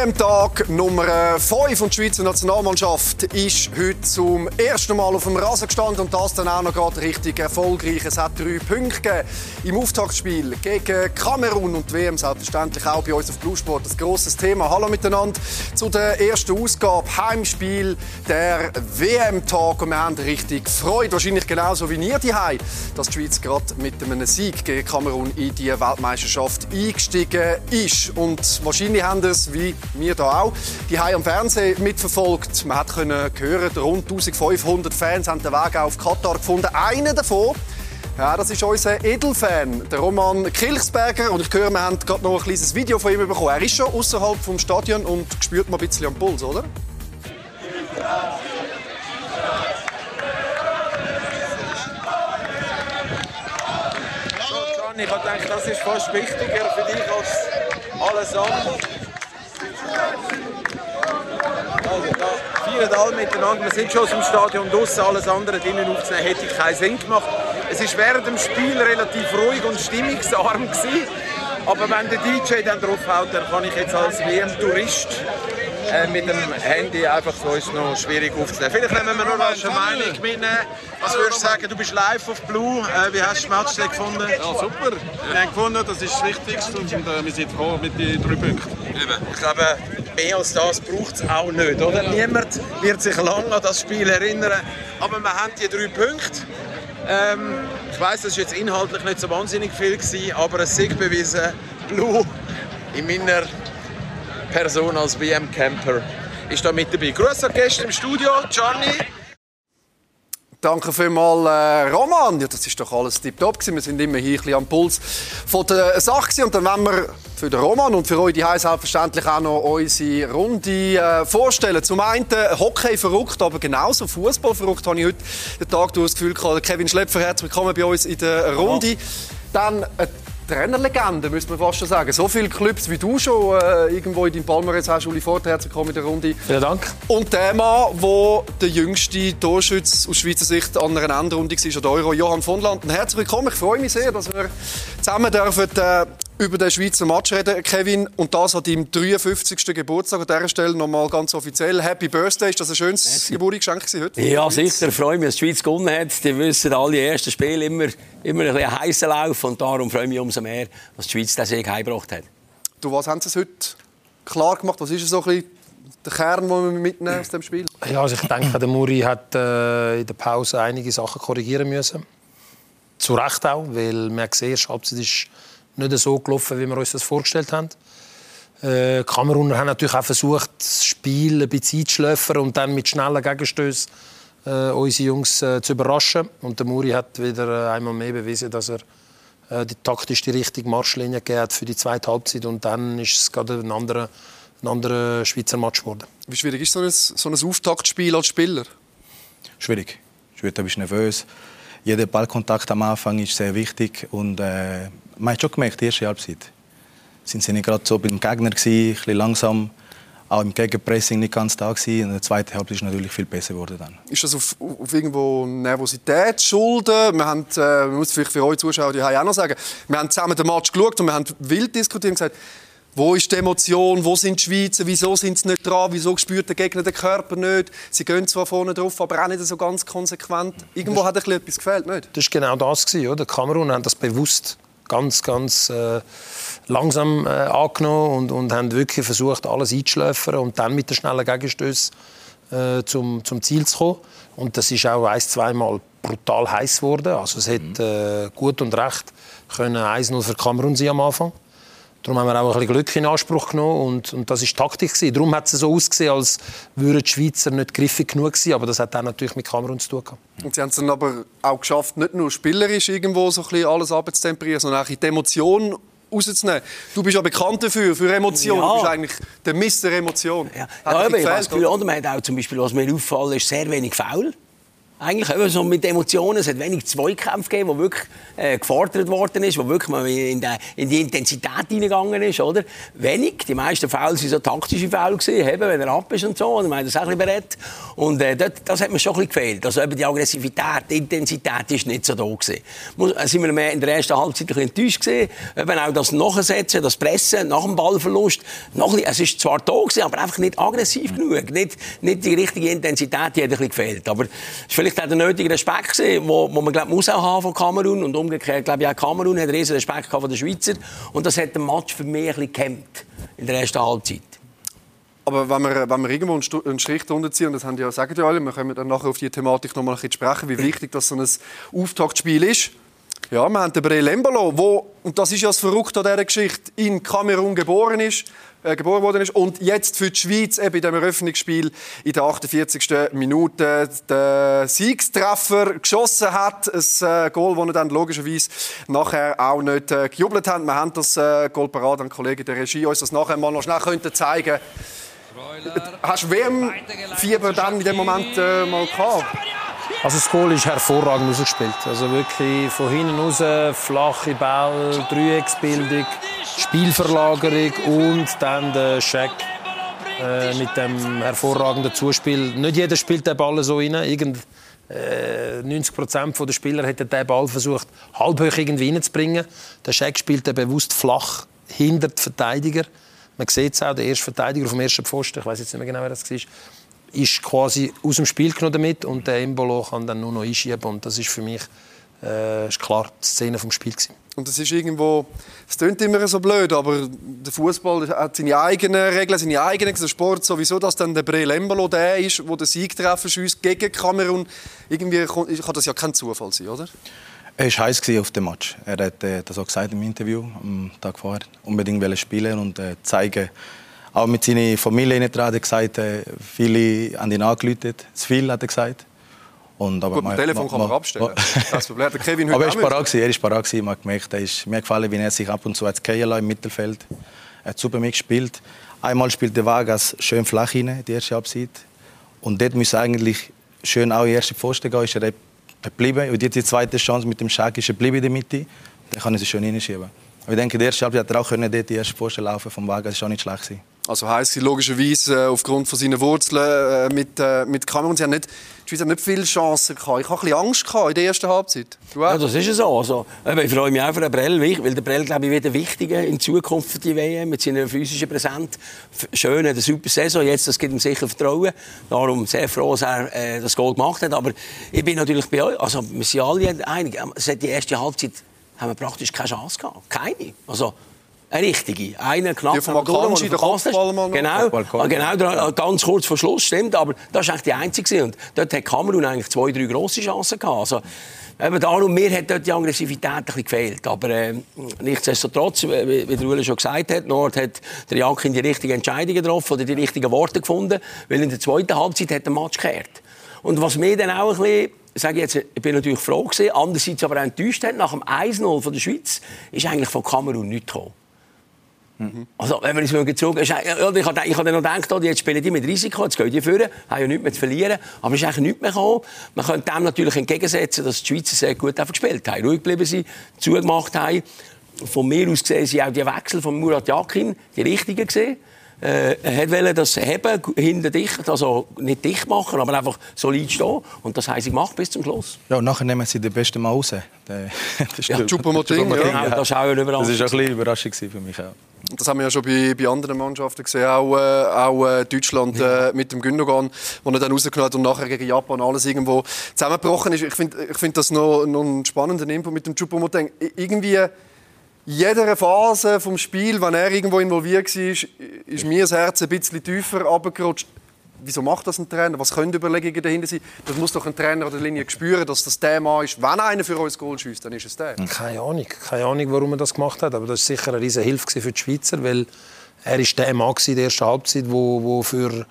WM-Tag Nummer 5 und die Schweizer Nationalmannschaft ist heute zum ersten Mal auf dem Rasen gestanden und das dann auch noch gerade richtig erfolgreich. Es hat drei Punkte gegeben im Auftaktspiel gegen Kamerun und die WM selbstverständlich auch bei uns auf Bluesport. Das grosses Thema. Hallo miteinander zu der ersten Ausgabe Heimspiel der WM-Tag und wir haben richtig Freude, wahrscheinlich genauso wie ihr die dass die Schweiz gerade mit einem Sieg gegen Kamerun in die Weltmeisterschaft eingestiegen ist und wahrscheinlich haben es wie wir hier auch, die haben am Fernsehen mitverfolgt. Man hat können hören, rund 1500 Fans haben den Weg auf Katar gefunden. Einer davon ja, das ist unser Edelfan, der Roman Kilchsberger. Und ich höre, wir haben gerade noch ein kleines Video von ihm bekommen. Er ist schon außerhalb vom Stadion und spürt mal ein bisschen am Puls, oder? Ich gedacht, das ist fast wichtiger für dich als alles andere. Also, miteinander. Wir sind schon aus dem Stadion draussen. Alles andere drinnen aufzunehmen, hätte keinen Sinn gemacht. Es war während dem Spiel relativ ruhig und stimmungsarm. Gewesen. Aber wenn der DJ dann draufhaut, dann kann ich jetzt als WM-Tourist äh, mit dem Handy einfach so ist noch schwierig aufzunehmen. Vielleicht nehmen wir noch eine Meinung mitnehmen. Was würdest du sagen? Du bist live auf Blue. Äh, wie hast du das Match gefunden? Ja, super. Wir haben gewonnen, das ist das Wichtigste und äh, wir sind froh mit den drei Punkten. Ich glaube, mehr als das braucht es auch nicht. Oder? Niemand wird sich lange an das Spiel erinnern. Aber wir haben die drei Punkte. Ähm, ich weiß, das war jetzt inhaltlich nicht so wahnsinnig viel, gewesen, aber es ist bewiesen, Blue in meiner Person als WM-Camper ist da mit dabei. Grüße an Gäste im Studio, Gianni. Danke vielmals, äh, Roman. Ja, das ist doch alles tiptop Wir sind immer hier ein bisschen am Puls von der Sache. Und dann wollen wir für den Roman und für euch die selbstverständlich auch noch unsere Runde äh, vorstellen. Zum einen Hockey verrückt, aber genauso Fußball verrückt habe ich heute den Tag durch das Gefühl gehabt. Kevin Schlepfer, herzlich willkommen bei uns in der Runde. Dann äh, Trainerlegende, müsste man fast schon sagen. So viele Clubs wie du schon äh, irgendwo in deinem Palmares hast, Uli Fort, herzlich willkommen in der Runde. Vielen Dank. Und der Mann, der der jüngste Torschütz aus Schweizer Sicht an einer Endrunde war, an der Euro, Johann von Landen. Herzlich willkommen, ich freue mich sehr, dass wir zusammen dürfen, äh, über den Schweizer Match reden, Kevin. Und das an deinem 53. Geburtstag. An dieser Stelle nochmal ganz offiziell. Happy Birthday. Ist das ein schönes Geburtstagsgeschenk heute? Ja, sicher. Ich freue mich, dass die Schweiz gewonnen hat. Die wissen alle ersten Spiele immer, immer ein bisschen heißer Lauf. Und darum freue ich mich umso mehr, dass die Schweiz diesen Sieg heimgebracht hat. Du, was haben sie heute klar gemacht? Was ist so ein bisschen der Kern, den wir mitnehmen aus dem Spiel? Ja, also ich denke, der Muri hat äh, in der Pause einige Sachen korrigieren müssen. Zu Recht auch, weil man gesehen hat, es ist nicht so gelaufen, wie wir uns das vorgestellt haben. Äh, Kameruner haben natürlich auch versucht, das Spiel ein bisschen einzuschläfern und dann mit schnellen Gegenstößen äh, unsere Jungs äh, zu überraschen. Und der Muri hat wieder äh, einmal mehr bewiesen, dass er äh, die taktisch die richtige Marschlinie gegeben hat für die zweite Halbzeit. Und dann ist es gerade ein anderer, ein anderer Schweizer Match geworden. Wie schwierig ist so ein, so ein Auftaktspiel als Spieler? Schwierig. Schwierig, da bist du nervös. Jeder Ballkontakt am Anfang ist sehr wichtig und äh, man hat schon gemerkt, die erste Halbzeit sind sie nicht gerade so beim Gegner gewesen, ein bisschen langsam, auch im Gegenpressing nicht ganz da gewesen. Und der zweite Halbzeit ist natürlich viel besser geworden dann. Ist das auf, auf irgendwo Nervosität schulden? Wir haben, äh, man muss vielleicht für euch Zuschauer die auch noch sagen, wir haben zusammen den Match geschaut und wir haben wild diskutiert und gesagt, wo ist die Emotion? Wo sind die Schweizer? Wieso sind sie nicht dran? Wieso spürt der Gegner den Körper nicht? Sie gehen zwar vorne drauf, aber auch nicht so ganz konsequent. Irgendwo hat etwas gefehlt, nicht? Das war genau das. Oder? Kamerun hat das bewusst ganz, ganz äh, langsam äh, angenommen und, und haben wirklich versucht, alles einzuschläfern und dann mit den schnellen Gegenstößen äh, zum, zum Ziel zu kommen. Und das ist auch ein, zweimal brutal heiß geworden. Also es hätte mhm. äh, gut und recht können 1-0 für Kamerun sein am Anfang. Darum haben wir auch ein bisschen Glück in Anspruch genommen und, und das war Taktik. Gewesen. Darum hat es so ausgesehen, als würden die Schweizer nicht griffig genug sein, aber das hat auch natürlich mit Kamerun zu tun gehabt. Und sie haben es dann aber auch geschafft, nicht nur spielerisch irgendwo so ein bisschen alles abzutemperieren, sondern auch in die Emotion rauszunehmen. Du bist ja bekannt dafür, für Emotionen. Ja. Du bist eigentlich der Mister Emotion. Ja, ja aber ich das Gefühl, oder? Man hat auch zum Beispiel, was mir auffällt, ist sehr wenig Foul. Eigentlich eben so mit Emotionen. Es hat wenig Zweikämpfe gegeben, wo wirklich äh, gefordert worden ist, wo wirklich mal in, die, in die Intensität hineingegangen ist, oder? Wenig. Die meisten Fouls waren so taktische Fouls eben, wenn er ab ist und so. Und wir haben das auch ein bisschen berät. Und äh, das, das hat mir schon ein bisschen gefehlt. Also eben die Aggressivität, die Intensität ist nicht so da gewesen. Äh, sind wir mehr in der ersten Halbzeit ein bisschen enttäuscht gewesen. Eben auch das Nachsetzen, das Pressen nach dem Ballverlust. Noch bisschen, es ist zwar da gewesen, aber einfach nicht aggressiv genug. Nicht, nicht die richtige Intensität, die hat ein bisschen gefehlt. Aber vielleicht auch der nötige Respekt gesehen, wo, wo man glaub, muss auch haben von Kamerun und umgekehrt glaube ich auch Kamerun hat riesen Respekt von den Schweizer und das hat den Match für mich ein bisschen in der ersten Halbzeit. Aber wenn wir, wenn wir irgendwo einen Strich drunter ziehen, und das haben ja, sagen ja alle, wir können dann nachher auf die Thematik noch mal ein sprechen, wie wichtig das so ein Auftaktspiel ist. Ja, wir haben den Brel Embolo, wo, und das ist ja das Verrückte an dieser Geschichte, in Kamerun geboren ist, äh, geboren worden ist und jetzt für die Schweiz eben in dem Eröffnungsspiel in der 48. Minute den Siegstreffer geschossen hat. Ein äh, Goal, das er dann logischerweise nachher auch nicht äh, gejubelt hat. Wir haben das äh, Goal parat an Kollegen der Regie uns das nachher mal noch schnell könnten zeigen. Hast du WM-Fieber dann in dem Moment äh, mal gehabt? Also das Goal ist hervorragend ausgespielt. Also wirklich von hinten raus, flache Ball, Dreiecksbildung, Spielverlagerung und dann der Scheck äh, mit dem hervorragenden Zuspiel. Nicht jeder spielt den Ball so rein. Irgend, äh, 90 Prozent der Spieler hätten den Ball versucht, halb hoch irgendwie reinzubringen. Der Scheck spielt bewusst flach hinter den Verteidiger. Man sieht es auch, der erste Verteidiger auf dem ersten Pfosten, ich weiß jetzt nicht mehr genau, wer das war, ist quasi aus dem Spiel genommen damit und der Embolo kann dann nur noch einschieben und das ist für mich äh, ist klar die Szene vom Spiel gewesen. Und das ist irgendwo, es klingt immer so blöd, aber der Fußball hat seine eigenen Regeln, seine eigenen, der Sport sowieso, dass dann der Brel Embolo der ist, wo der Siegtreffer schießt gegen Kamerun. Irgendwie kann das ja kein Zufall sein, oder? Er war heiß auf dem Match. Er hat äh, das auch gesagt im Interview am Tag vorher. Unbedingt spielen und äh, zeigen, auch mit seiner Familie nicht dran. Er hat gesagt, äh, viele an ihn angerufen. Zu viel, hat er gesagt. Und, aber Gut, mein Telefon kann man abstellen. das Problem. Der Kevin aber er ist parat Er ist parat Man hat gemerkt, er ist, mir gefallen, wie er sich ab und zu als im Mittelfeld. Er hat super mitgespielt. Einmal spielt der Vargas schön flach rein, die erste Halbzeit. Und dort muss eigentlich schön auch in die erste Pfosten gehen. Ist er geblieben. Und jetzt die zweite Chance mit dem Schak ist er geblieben in der Mitte. Dann kann er sich schön hineinschieben. Ich denke, die erste Halbzeit hat er auch können, dort die erste Pfosten laufen vom Vargas. Das war auch nicht schlecht. Gewesen. Also heisst sie logischerweise äh, aufgrund von seinen Wurzeln äh, mit, äh, mit Kamerun, sie haben nicht, die Schweiz hat nicht viele Chancen gehabt. Ich hatte ein bisschen Angst in der ersten Halbzeit. Ja, das ist so. Also, ich freue mich auch für den Brell, weil der Brell, glaube ich, wird wichtiger in Zukunft für die WM mit seiner physischen Präsenz. Schön, eine super Saison. Jetzt, das gibt ihm sicher Vertrauen. Darum sehr froh, dass er äh, das Goal gemacht hat. Aber ich bin natürlich bei euch, also wir sind alle einig, seit die erste Halbzeit haben wir praktisch keine Chance gehabt. Keine. Also, eine richtige. Einer knapp. Die vom Akanji, der Kopfballmann. Genau, genau ganz kurz vor Schluss, stimmt. Aber das war eigentlich die einzige. Und dort hat Kamerun eigentlich zwei, drei grosse Chancen gehabt. Also, eben darum, mir hat dort die Aggressivität ein bisschen gefehlt. Aber äh, nichtsdestotrotz, wie, wie der Ulle schon gesagt hat, Nord hat der Jakin die richtigen Entscheidungen getroffen oder die richtigen Worte gefunden. Weil in der zweiten Halbzeit hat der Match gekehrt. Und was mir dann auch ein bisschen sage jetzt, ich bin natürlich froh gewesen, andererseits aber auch enttäuscht hat, nach dem 1-0 von der Schweiz ist eigentlich von Kamerun nichts gekommen. Mhm. Also, wenn man es gezogen ist, ich habe dann noch gedacht, oh, jetzt spielen die mit Risiko, jetzt gehen die führen, haben ja nichts mehr zu verlieren. Aber es ist eigentlich nichts mehr gekommen. Man könnte dem natürlich entgegensetzen, dass die Schweizer sehr gut gespielt haben, ruhig geblieben sind, zugemacht haben. Von mir aus gesehen sind auch die Wechsel von Murat Yakin die richtigen gesehen. Äh, er wollte das Heben hinter dicht, also nicht dicht machen, aber einfach solid stehen. Und das haben sie gemacht bis zum Schluss. Ja, und nachher nehmen sie den besten Mal raus. Der, das ja, Choupo-Moting, ja. ja. Das war auch eine Überraschung. Das war ein bisschen Überraschung für mich auch. Das haben wir ja schon bei, bei anderen Mannschaften gesehen, auch, äh, auch äh, Deutschland äh, mit dem Gündogan, wo er dann rausgenommen hat und nachher gegen Japan alles irgendwo zusammengebrochen ist. Ich finde ich find das noch, noch einen spannenden Info mit dem Choupo-Moting. Irgendwie jeder Phase vom Spiel, wenn er irgendwo involviert war, ist mir das Herz ein bisschen tiefer abgerutscht. Wieso macht das ein Trainer? Was können Überlegungen dahinter sein? Das muss doch ein Trainer an der Linie spüren, dass das der Mann ist. Wenn einer für uns Goal schießt, dann ist es der. Keine Ahnung, keine Ahnung, warum er das gemacht hat. Aber das ist sicher eine riesige Hilfe für die Schweizer, weil er ist der Mann in der ersten Halbzeit, wo, wo für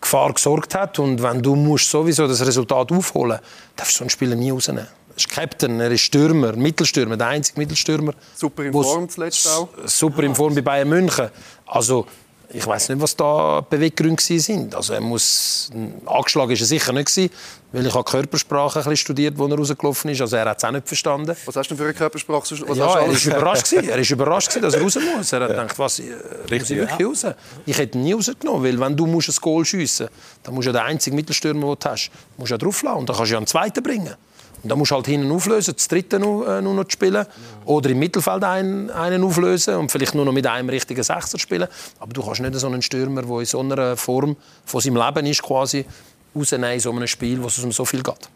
Gefahr gesorgt hat. Und wenn du musst sowieso das Resultat aufholen, darfst du so einen Spieler nie rausnehmen ist Captain, er ist Stürmer, Mittelstürmer, der einzige Mittelstürmer. Super in Form zuletzt auch. Super in Form bei Bayern München. Also ich weiß nicht, was da Beweggründe sind. Also er muss angeschlagen ist er sicher nicht gewesen, weil ich habe Körpersprache ein bisschen studiert, wo er rausgelaufen ist. Also er hat es auch nicht verstanden. Was hast du denn für eine Körpersprache? Was ja, er ist überrascht gewesen. Er ist überrascht gewesen, dass er raus muss. Er hat gedacht, was, äh, muss ich wirklich raus? Ich hätte ihn nie rausgenommen, weil wenn du musst ein Goal schiessen musst, dann musst du ja den einzigen Mittelstürmer, den du hast, musst du ja drauflassen und dann kannst du ja einen zweiten bringen. Und dann musst du halt hinten auflösen, das dritte nur, äh, nur noch spielen. Oder im Mittelfeld einen, einen auflösen und vielleicht nur noch mit einem richtigen Sechser spielen. Aber du kannst nicht so einen Stürmer, der in so einer Form von seinem Leben ist, quasi rausnehmen in so einem Spiel, wo es um so viel geht.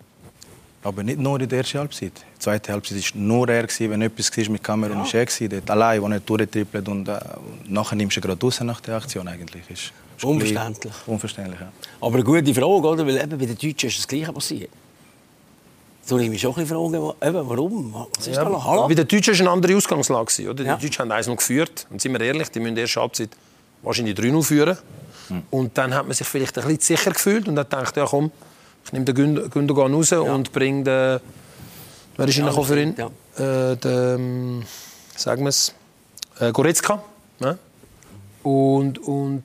Aber nicht nur in der ersten Halbzeit. Die zweite Halbzeit war nur er. Wenn etwas war mit Kamerun, war er. Dort allein, wo er durchtrippelt. Und äh, nachher nimmst du ihn gerade raus nach der Aktion. Eigentlich. Ist, ist Unverständlich. Unverständlich, ja. Aber eine gute Frage, oder? Weil eben bei den Deutschen ist das Gleiche passiert. So nehme ich schon ein bisschen Fragen, eben, warum? Was ist da los? Hallo? Bei den Deutschen war eine andere Ausgangslage. Oder? Ja. Die Deutschen haben eins noch geführt. Und sind wir ehrlich, die müssen in der ersten Halbzeit wahrscheinlich 3-0 führen. Und dann hat man sich vielleicht ein bisschen sicher gefühlt und hat gedacht, ja komm, ich nehme den Günd- Gündogan raus und bringe den... Wer ist Ja, ja, für ihn? ja. Äh, den, sagen wir es, äh, Goretzka. Ne? Und, und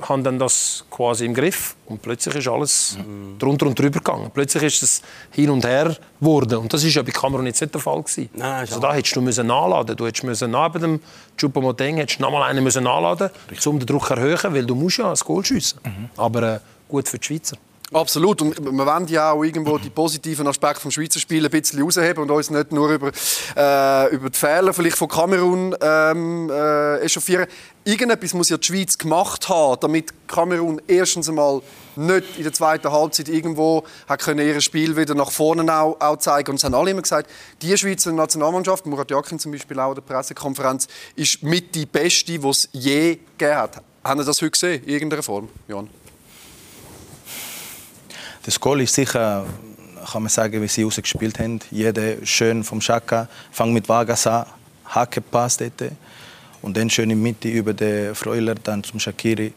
haben dann das quasi im Griff. Und plötzlich ist alles drunter und drüber gegangen. Plötzlich ist es hin und her geworden. Und das ist ja bei Kamerun jetzt nicht der Fall gewesen. Nein, also da hättest du müssen nachladen. Du hättest müssen neben dem Choupo-Moting hättest du noch mal einen müssen nachladen, um den Druck zu erhöhen, weil du musst ja ein Goal schiessen. Aber äh, gut für die Schweizer. Absolut. Und wir wollen ja auch irgendwo die positiven Aspekte des Schweizer Spiels ein bisschen rausheben und uns nicht nur über, äh, über die Fehler vielleicht von Kamerun ähm, äh, echauffieren. Irgendetwas muss ja die Schweiz gemacht haben, damit Kamerun erstens einmal nicht in der zweiten Halbzeit irgendwo hat können ihr Spiel wieder nach vorne auch, auch zeigen. Und es haben alle immer gesagt, die Schweizer Nationalmannschaft, Murat Yakin zum Beispiel auch in der Pressekonferenz, ist mit die beste, die es je gegeben hat. Haben Sie das heute gesehen, in irgendeiner Form, Jan? Das Goal ist sicher, kann man sagen, wie sie rausgespielt haben. Jeder schön vom Schaka, fang mit Vargas an, Hacke passt dort. Und dann schön in Mitte über den Freuler, dann zum Shakiri.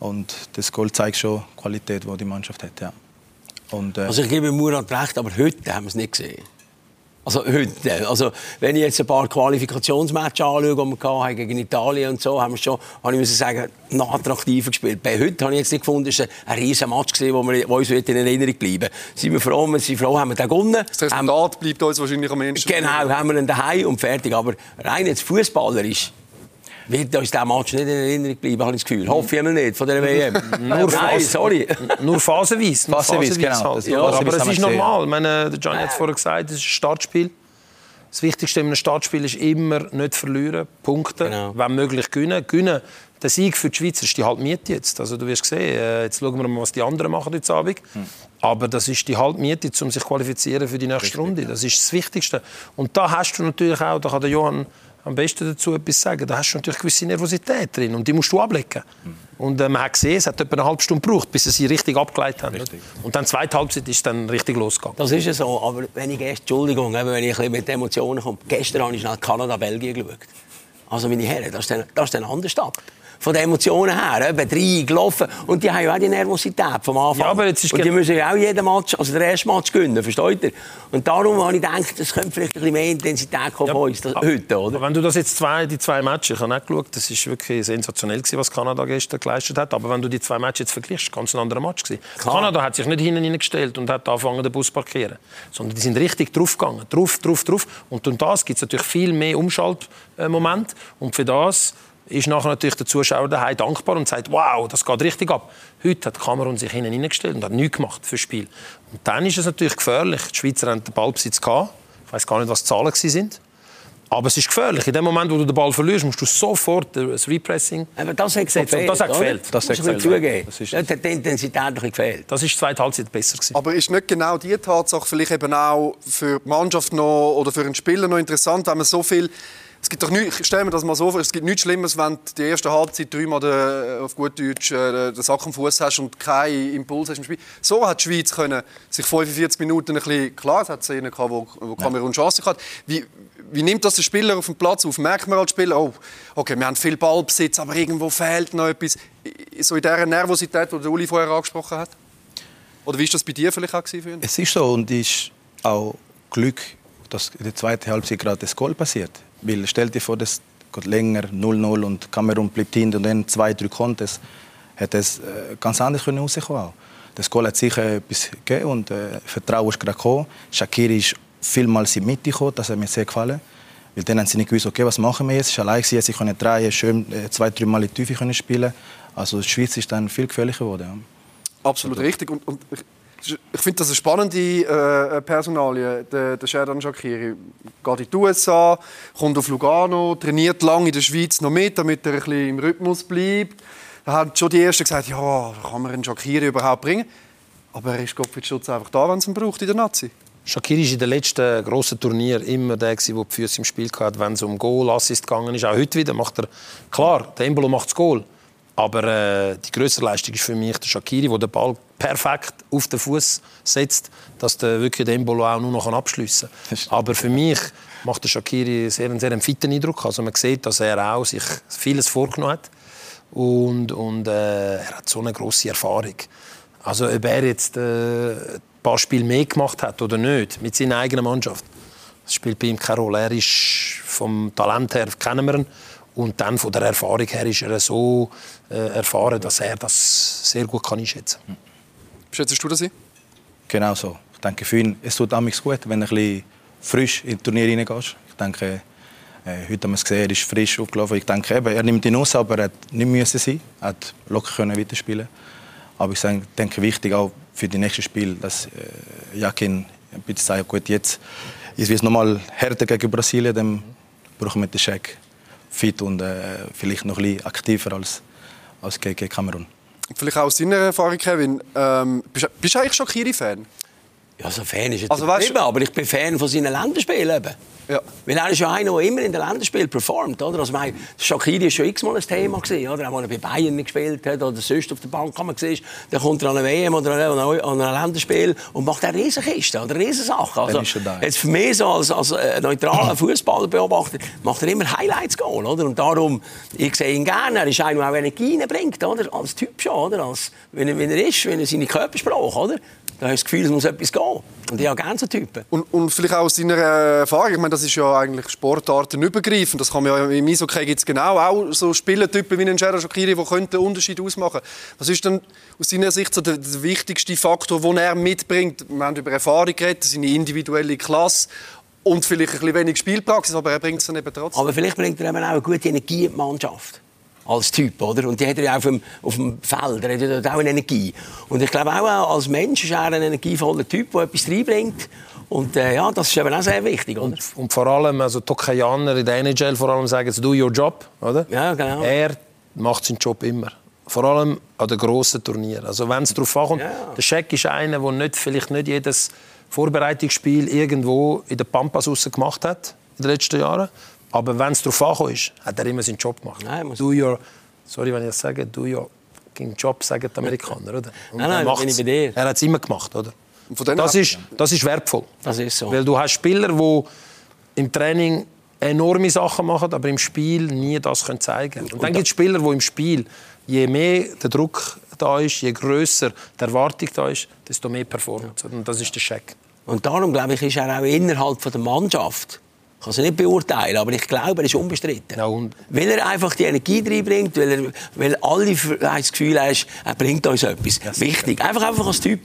Und das Goal zeigt schon die Qualität, die die Mannschaft hat. Ja. Und, äh, Also ich gebe Murat recht, aber heute haben wir es nicht gesehen. Also heute. Also wenn ich jetzt ein paar Qualifikationsmatches anschaue, die wir hatten, gegen Italien und so, haben wir schon, habe ich müssen sagen, noch attraktiver gespielt. Bei heute habe ich jetzt nicht gefunden, es war ein riesen Match, gewesen, wo, wir, wo uns in Erinnerung bleiben Sind wir froh, wir sind froh, haben wir den gewonnen. Das Resultat bleibt uns wahrscheinlich am ehesten. Genau, haben wir ihn daheim und fertig. Aber rein jetzt fußballerisch wird uns dieser Match nicht in Erinnerung bleiben, habe ich das Gefühl. Hoffe ich einmal nicht, von der WM. Nur Nein, sorry. Nur phasenweise. Nur Phasenweise, genau. halt. Das- Ja, phasenweise aber es ist normal. Ich meine, der Gianni hat es vorher gesagt, es ist ein Startspiel. Das Wichtigste in einem Startspiel ist immer nicht verlieren, Punkte, Genau. wenn möglich gewinnen. gewinnen. Der Sieg für die Schweizer ist die Halbmiete jetzt. Also du wirst sehen, äh, jetzt schauen wir mal, was die anderen machen heute Abend. Aber das ist die Halbmiete, um sich zu qualifizieren für die nächste Runde. Das ist das Wichtigste. Und da hast du natürlich auch, da kann der Johann am besten dazu etwas sagen, da hast du natürlich gewisse Nervosität drin und die musst du ablegen. Und äh, man hat gesehen, es hat etwa eine halbe Stunde gebraucht, bis sie sie richtig abgeleitet haben. Und dann zweite Halbzeit ist dann richtig losgegangen. Das ist ja so, aber wenn ich gestern, Entschuldigung, wenn ich ein bisschen mit Emotionen komme, gestern habe ich schnell Kanada-Belgien geschaut. Also meine Herren, das ist dann, das ist dann anders Start. Von den Emotionen her, eben drei gelaufen. Und die haben ja auch die Nervosität vom Anfang. Ja, aber jetzt ist und die müssen ja auch jeden Match, also den ersten Match gewinnen, versteht ihr? Und darum habe ich gedacht, es könnte vielleicht ein bisschen mehr Intensität kommen von uns das, heute, oder? Wenn du das jetzt zwei, die zwei Matches, ich habe auch geschaut, das ist wirklich sensationell gewesen, was Kanada gestern geleistet hat. Aber wenn du die zwei Matches jetzt vergleichst, ganz ein anderer Match gewesen. Klar. Kanada hat sich nicht hinten hineingestellt und hat angefangen, den Bus zu parkieren, sondern die sind richtig draufgegangen, drauf, drauf, drauf. Und durch das gibt es natürlich viel mehr Umschaltmomente. Und für das ist nachher natürlich der Zuschauer daheim dankbar und sagt, wow, das geht richtig ab. Heute hat Kamerun sich hinten hineingestellt und hat nichts gemacht fürs Spiel. Und dann ist es natürlich gefährlich. Die Schweizer haben den Ballbesitz gehabt. Ich weiß gar nicht, was die Zahlen sind. Aber es ist gefährlich. In dem Moment, wo du den Ball verlierst, musst du sofort das Repressing Aber das hat setzen. Und das hat oder? gefehlt. Das Das hat gefehlt, zugeben. Das ist hat die Intensität ein gefehlt. Das ist die zweite Halbzeit besser gewesen. Aber ist nicht genau die Tatsache vielleicht eben auch für die Mannschaft noch oder für einen Spieler noch interessant, wenn man so viel es gibt doch nicht, ich stelle mir das mal so vor, es gibt nichts Schlimmes, wenn du die erste Halbzeit dreimal den, auf gut Deutsch äh, den Sack am Fuß hast und keinen Impuls hast im Spiel. So hat die Schweiz können sich 45 Minuten ein bisschen, klar, es hat Szenen gehabt, wo, wo Kamerun Chancen hat. Wie, wie nimmt das der Spieler auf dem Platz auf? Merkt man als Spieler, oh, okay, wir haben viel Ballbesitz, aber irgendwo fehlt noch etwas. So in dieser Nervosität, die Uli vorher angesprochen hat? Oder wie war das bei dir vielleicht auch gewesen? Es ist so und es ist auch Glück, dass in der zweiten Halbzeit gerade das Goal passiert. Weil stell dir vor, das geht länger 0-0 und Kamerun bleibt hinten und dann zwei, drei Kontes, hätte es äh, ganz anders können rauskommen können. Das Goal hat sicher etwas gegeben und äh, Vertrauen ist gerade gekommen. Shakiri ist vielmals in die Mitte gekommen, das hat mir sehr gefallen. Weil dann haben sie nicht gewusst, okay, was machen wir jetzt? Es war allein, sie können drei, schön äh, zwei, drei Mal in die Tiefe können spielen. Also die Schweiz ist dann viel gefährlicher geworden. Ja. Absolut richtig. Und, und ich, finde das eine spannende äh, Personalie. Der, der Sherdan Shakiri geht in die USA, kommt auf Lugano, trainiert lange in der Schweiz noch mit, damit er ein bisschen im Rhythmus bleibt. Da haben schon die Ersten gesagt, ja, kann man einen Shakiri überhaupt bringen? Aber er ist Gottfried Schutz einfach da, wenn es ihn braucht in der Nazi. Shakiri war in den letzten grossen Turnier immer der, der die Füße im Spiel hatte, wenn es um Goal, Assist gegangen ist. Auch heute wieder macht er, klar, der Embolo macht das Goal. Aber äh, die größte Leistung ist für mich der Shakiri, der den Ball perfekt auf den Fuß setzt, dass der wirklich den Embolo auch nur noch abschliessen kann. Aber für mich macht der Shakiri sehr, einen sehr fitten Eindruck. Also man sieht, dass er auch sich vieles vorgenommen hat und, und äh, er hat so eine große Erfahrung. Also ob er jetzt äh, ein paar Spiele mehr gemacht hat oder nicht mit seiner eigenen Mannschaft, das spielt bei ihm keine Rolle. Er ist vom Talent her kennen wir ihn und dann von der Erfahrung her ist er so äh, erfahren, dass er das sehr gut kann einschätzen kann. Schätzt du das? Genau so. Ich denke für ihn, es tut damals gut, wenn du ein bisschen frisch ins Turnier reingehst. Ich denke, äh, heute haben wir es gesehen, er ist frisch aufgelaufen. Ich denke, eben, er nimmt ihn aus, aber er hat nicht müssen sein. Er hat locker können weiterspielen. Aber ich denke, wichtig auch für die nächsten Spiele, dass äh, Jakin ein bisschen sagt, gut, jetzt ist es nochmal härter gegen Brasilien, dann brauchen wir den Check fit und äh, vielleicht noch ein bisschen aktiver als, als gegen Kamerun. Vielleicht auch aus deiner Erfahrung, Kevin. Ähm, bist, bist du eigentlich schon Kiri-Fan? Ja, so Fan ist jetzt Also, weißt aber ich bin Fan von seinen Länderspielen. Eben. Ja. Weil er ist ja einer, der immer in den Länderspielen performt. Oder? Also, mein, Shakiri war schon x-mal ein Thema. Gewesen, oder? Auch als er bei Bayern gespielt hat oder sonst auf der Bank sehen, dann kommt er an einer WM oder an einem Länderspiel und macht eine Riesenkiste oder Riesensachen. Also, jetzt für mich so als, als äh, neutraler Fußballbeobachter macht er immer Highlights Goal, oder? Und darum, ich sehe ihn gerne. Er ist einer, der auch Energie bringt, oder? Als Typ schon, oder? Als, wenn, er, wenn er ist, wenn er seine Körpersprache, oder? Da hast du das Gefühl, es muss etwas gehen. Und ich habe gerne so Typen. Und, und vielleicht auch aus deiner Erfahrung, ich meine, das ist ja eigentlich sportartenübergreifend. Das kann man ja im Eishockey gibt es genau auch so Spielertypen wie einen Gerard Shaqiri, die können den Unterschied ausmachen. Was ist denn aus deiner Sicht so der, der wichtigste Faktor, den er mitbringt? Wir haben über Erfahrung geredet, seine individuelle Klasse und vielleicht ein bisschen wenig Spielpraxis, aber er bringt es dann eben trotzdem. Aber vielleicht bringt er eben auch eine gute Energie in die Mannschaft. Als Typ, oder? Und die hat er ja auf dem, auf dem Feld, er hat ja dort auch eine Energie. Und ich glaube auch, als Mensch ist er ein energievoller Typ, der etwas reinbringt. Und äh, ja, das ist eben auch sehr wichtig, oder? Und vor allem, also Tokayaner in der NHL vor allem sagen, do your job, oder? Ja, genau. Er macht seinen Job immer. Vor allem an den grossen Turnieren. Also wenn es darauf ankommt, Ja. der Scheck ist einer, der nicht, vielleicht nicht jedes Vorbereitungsspiel irgendwo in der Pampas gemacht hat in den letzten Jahren. Aber wenn es darauf ankommt, ist, hat er immer seinen Job gemacht. Nein, muss- do your, sorry, wenn ich das sage, do your fucking Job, sagen die Amerikaner, oder? Und Nein, nein, er bin ich bei dir. Er hat es immer gemacht, oder? Und Das ist, das ist wertvoll. Das ist so. Weil du hast Spieler, die im Training enorme Sachen machen, aber im Spiel nie das können zeigen können. Und dann gibt es Spieler, die im Spiel, je mehr der Druck da ist, je grösser die Erwartung da ist, desto mehr Performance. Und das ist der Check. Und darum, glaube ich, ist er auch innerhalb von der Mannschaft. Ich kann es nicht beurteilen, aber ich glaube, er ist unbestritten. Ja, und- Weil er einfach die Energie reinbringt, weil, er, weil alle das Gefühl haben, er bringt uns etwas. Wichtig. Einfach, einfach als Typ.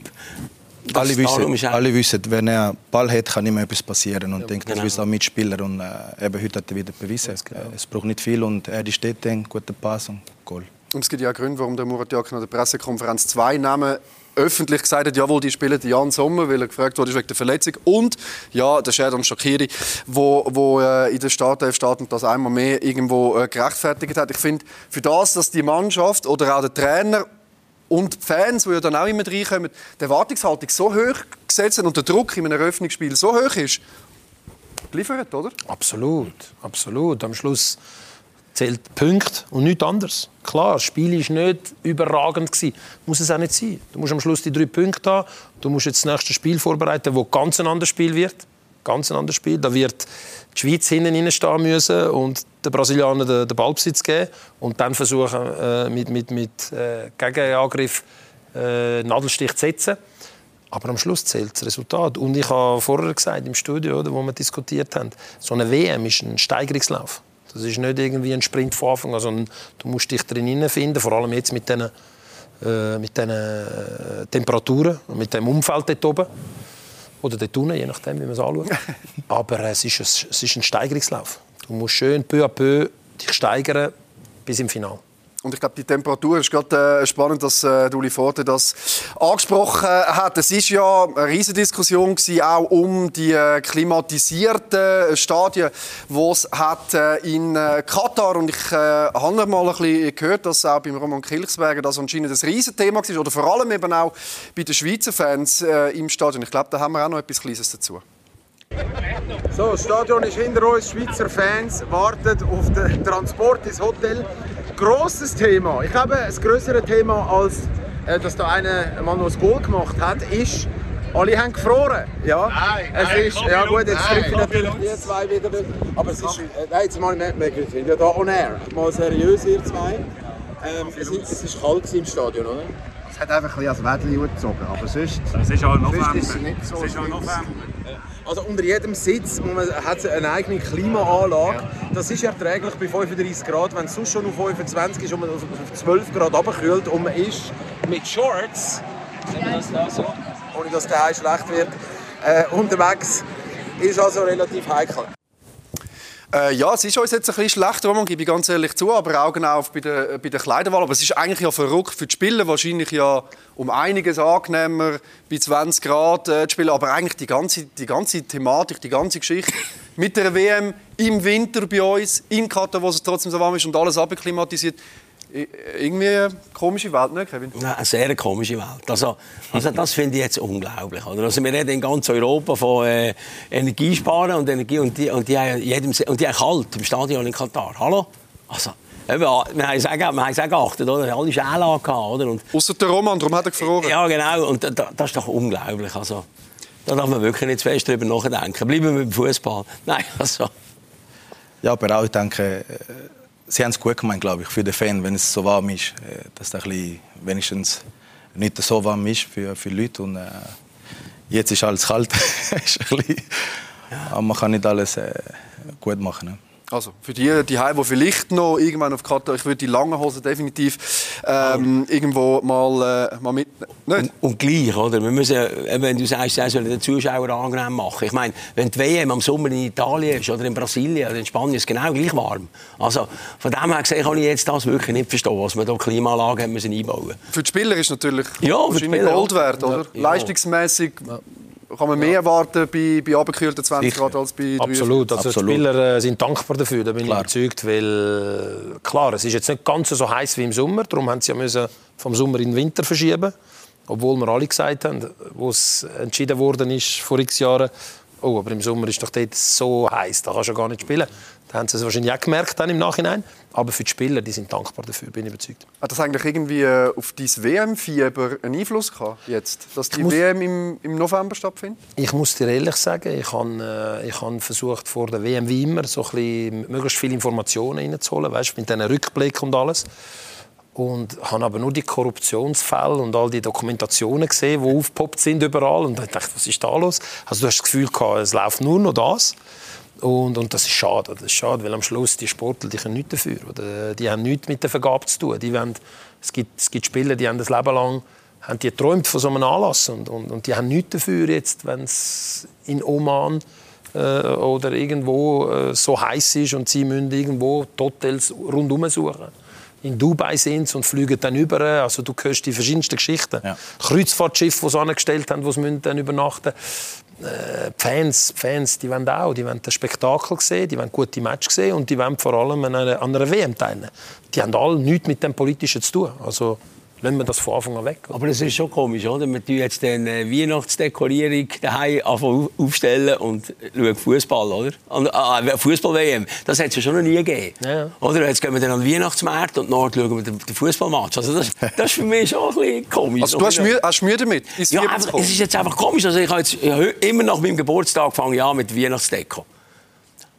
Das- Alle wissen, ist er- alle wissen, wenn er Ball hat, kann immer etwas passieren. Und ich denke, das genau. wissen auch Mitspieler. Und äh, eben heute hat er wieder bewiesen. genau. Es braucht nicht viel und er steht dann, guter Pass und Goal. Und es gibt ja auch Gründe, warum der Murat Yakin an der Pressekonferenz zwei Namen öffentlich gesagt hat, jawohl, die spielen Jan Sommer, weil er gefragt wurde wegen der Verletzung. Und ja, der Sheridan Shakiri, wo, wo äh, in der Startelf steht und das einmal mehr irgendwo äh, gerechtfertigt hat. Ich finde, für das, dass die Mannschaft oder auch der Trainer und die Fans, die ja dann auch immer reinkommen, die Erwartungshaltung so hoch gesetzt und der Druck in einem Eröffnungsspiel so hoch ist, geliefert, oder? Absolut, absolut. Am Schluss zählt Punkt und nichts anderes. Klar, das Spiel war nicht überragend. Gewesen. Muss es auch nicht sein. Du musst am Schluss die drei Punkte haben. Du musst jetzt das nächste Spiel vorbereiten, das ganz ein anderes Spiel wird. Ganz ein anderes Spiel. Da wird die Schweiz hinten reinstehen müssen und den Brasilianern den, den Ballbesitz geben und dann versuchen, äh, mit, mit, mit äh, Gegenangriff äh, Nadelstich zu setzen. Aber am Schluss zählt das Resultat. Und ich habe vorher gesagt, im Studio, oder, wo wir diskutiert haben, so eine WM ist ein Steigerungslauf. Das ist nicht irgendwie ein Sprint von Anfang an, sondern du musst dich drin finden, vor allem jetzt mit diesen äh, mit diesen äh, Temperaturen und mit dem Umfeld dort oben. Oder dort unten, je nachdem, wie man es anschaut. Aber es ist, ein, es ist ein Steigerungslauf. Du musst schön peu à peu dich steigern bis im Finale. Und ich glaube, die Temperatur ist gerade äh, spannend, dass äh, Uli Forte das angesprochen hat. Es ist ja eine riesige Diskussion auch um die äh, klimatisierten Stadien, die es hat äh, in äh, Katar. Und ich äh, habe mal ein bisschen gehört, dass auch beim Roman Kilchsberger das anscheinend ein riesiges Thema war. Oder vor allem eben auch bei den Schweizer Fans äh, im Stadion. Ich glaube, da haben wir auch noch etwas Kleines dazu. So, das Stadion ist hinter uns. Schweizer Fans warten auf den Transport ins Hotel. Grosses Thema. Ich glaube, das größere Thema als äh, dass da einer mal noch ein Goal gemacht hat, ist, alle haben gefroren. Ja, Nein, es nein, ist, ja gut, jetzt komm, natürlich die zwei wieder. nicht. Aber es ist, äh, nein, jetzt mal, wir, wir sind ja da on air. Mal seriös, ihr zwei. Ähm, es, ist, es ist kalt im Stadion, oder? Es hat einfach ein bisschen als Wädli gezogen, aber sonst, Es ist auch November. sonst ist es nicht so. Es ist auch. November. Also unter jedem Sitz man, hat es eine eigene Klimaanlage. Das ist erträglich bei 35 Grad. Wenn es sonst schon auf 25 ist und man auf auf 12 Grad abkühlt und man ist mit Shorts, wenn man das da so, ohne dass der schlecht wird, äh, unterwegs, ist also relativ heikel. Äh, ja, es ist uns jetzt ein bisschen schlecht, Roman, gebe ich ganz ehrlich zu, aber Augen auf bei der, bei der Kleiderwahl. Aber es ist eigentlich ja verrückt für die Spieler, wahrscheinlich ja um einiges angenehmer bei 20 Grad äh, zu spielen, aber eigentlich die ganze, die ganze Thematik, die ganze Geschichte mit der WM im Winter bei uns, in Katar, wo es trotzdem so warm ist und alles abklimatisiert. Irgendwie eine komische Welt, nicht, Kevin? Ja, eine sehr komische Welt. Also, also das finde ich jetzt unglaublich. Oder? Also wir reden in ganz Europa von äh, Energiesparen und Energie und die, und die haben jedem und die haben kalt im Stadion in Katar. Hallo? Also, eben, wir haben es auch, wir haben es auch geachtet, oder? Alle Schäle angehabt, oder? Und, Außer der Roman, darum hat er gefroren. ja, genau. Und da, da- das ist doch unglaublich. Also, da darf man wirklich nicht zu fest drüber nachdenken. Bleiben wir beim Fußball. Nein, also. Ja, aber auch, ich denke, äh, sie haben es gut gemeint, glaube ich, für den Fan, wenn es so warm ist, äh, dass es ein bisschen wenigstens nicht so warm ist für, für Leute. Und, äh, jetzt ist alles kalt. ist bisschen, aber man kann nicht alles äh, gut machen. Ne? Also für die, die Heim, die vielleicht noch irgendwann auf Katar, ich würde die langen Hosen definitiv ähm, irgendwo mal, äh, mal mit. Nicht? Und gleich, oder? Wir müssen, äh, wenn du sagst, sie sollen den Zuschauer angenehm machen. Ich meine, wenn die WM am Sommer in Italien ist oder in Brasilien oder in Spanien, ist es genau gleich warm. Also von dem her gesehen kann ich jetzt das wirklich nicht verstehen, was wir da Klimaanlagen müssen einbauen Für die Spieler ist natürlich Ja, für die wahrscheinlich Spieler, Gold ja. wert, oder? Ja. Leistungsmäßig kann man mehr erwarten bei, bei abgekühlten 20 Sicher. Grad als bei 23. Absolut. Also Absolut. Die Spieler äh, sind dankbar dafür, da bin Klar. ich überzeugt. Weil, äh, klar, es ist jetzt nicht ganz so heiß wie im Sommer. Darum haben sie ja müssen vom Sommer in den Winter verschieben. Obwohl wir alle gesagt haben, wo es entschieden worden ist vor x Jahren, oh, aber im Sommer ist doch dort so heiß, da kannst du ja gar nicht spielen. Da haben sie es wahrscheinlich auch gemerkt dann im Nachhinein. Aber für die Spieler, die sind dankbar dafür, bin ich überzeugt. Hat das eigentlich irgendwie äh, auf dein WM-Fieber einen Einfluss gehabt, jetzt? Dass die muss- WM im, im November stattfindet? Ich muss dir ehrlich sagen, ich habe, äh, ich habe versucht, vor der WM wie immer so ein bisschen möglichst viele Informationen reinzuholen, weißt, mit diesen Rückblick und alles. Und habe aber nur die Korruptionsfälle und all die Dokumentationen gesehen, die aufgepoppt sind überall. Und ich dachte, was ist da los? Also du hast das Gefühl gehabt, es läuft nur noch das. Und, und das ist schade. Das ist schade, weil am Schluss die Sportler, die können nichts dafür. Oder die haben nichts mit der Vergabe zu tun. Die wollen, es, gibt, es gibt Spieler, die haben das Leben lang haben die geträumt von so einem Anlass. Und, und, und die haben nichts dafür, jetzt, wenn es in Oman äh, oder irgendwo äh, so heiß ist und sie müssen irgendwo Hotels rundherum suchen. In Dubai sind und fliegen dann über. Also du hörst die verschiedensten Geschichten. Ja. Kreuzfahrtschiffe, die sie angestellt haben, die sie dann übernachten äh, die Fans, die Fans, die wollen auch, die wollen das Spektakel sehen, die wollen gute Matches sehen und die wollen vor allem an einer, an einer WM teilnehmen. Die haben alle nichts mit dem Politischen zu tun. Also lassen wir das von Anfang an weg. Aber es ist schon komisch, oder? Wir tun jetzt eine Weihnachtsdekorierung daheim aufstellen und schauen Fußball, oder? Ah, Fußball-WM. Das hat es ja schon noch nie gegeben. Ja. Oder? Jetzt gehen wir dann an den Weihnachtsmarkt und nachher schauen wir den, Fußballmatch. Also das, das ist für mich schon ein bisschen komisch. Also du hast Mühe, hast Mühe damit, Ja, einfach, es ist jetzt einfach komisch. Also ich habe jetzt ich habe immer nach meinem Geburtstag fange ich an mit Weihnachtsdeko.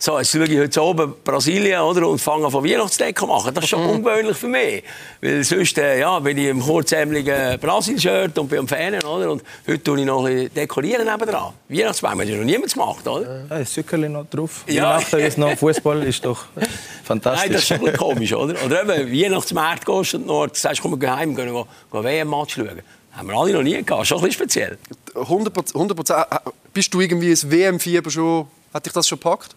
So, jetzt schaue ich heute oben Brasilien oder, und fange an von Weihnachtsdeko machen. Das ist schon ungewöhnlich für mich. Weil sonst äh, ja, bin ich im kurzärmeligen Brasil-Shirt und bin am Fernen. Oder? Und heute tue ich noch ein bisschen dekorieren nebendran. Weihnachtsbaum hat ja noch niemand gemacht, oder? Ja, ein Zuckerli noch drauf. Ja. Ja. jetzt noch Fußball ist doch. fantastisch. Nein, das ist schon ein bisschen komisch, oder? Oder eben, Weihnachtsmarkt gehst und noch sagst, komm, wir gehen heim, gehen, gehen WM-Match schauen. Haben wir alle noch nie gehabt. Schon ein bisschen speziell. 100 100 Bist du irgendwie ins WM-Fieber schon... Hat dich das schon gepackt?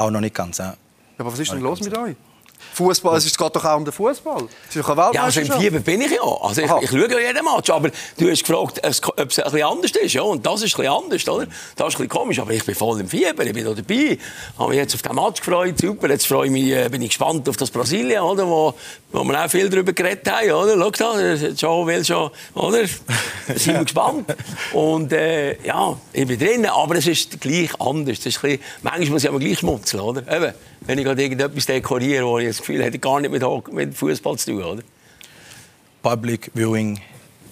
Auch noch nicht ganz. Ja. Aber was ist denn los mit euch? Fußball, es geht doch auch um den Fußball. Ja, also im. Fieber bin ich ja. Also ich, Aha. ich schaue ja jeden Match. Aber du hast gefragt, ob es ein bisschen anders ist. Ja, und das ist ein bisschen anders, oder? Das ist ein bisschen komisch. Aber ich bin voll im Fieber. Ich bin da dabei. Habe mich jetzt auf den Match gefreut. Super. Jetzt freue ich mich, äh, bin ich gespannt auf das Brasilien, oder? Wo, wo wir auch viel darüber geredet haben, oder? Schau da, äh, Joe will schon, oder? Sind wir gespannt. Und äh, ja, ich bin drin. Aber es ist gleich anders. Es ist bisschen, manchmal muss ich aber gleich schmunzeln, oder? Eben, wenn ich gerade irgendetwas dekoriere, wo ich das Gefühl hätte, gar nicht mit, mit Fußball zu tun, oder? Public Viewing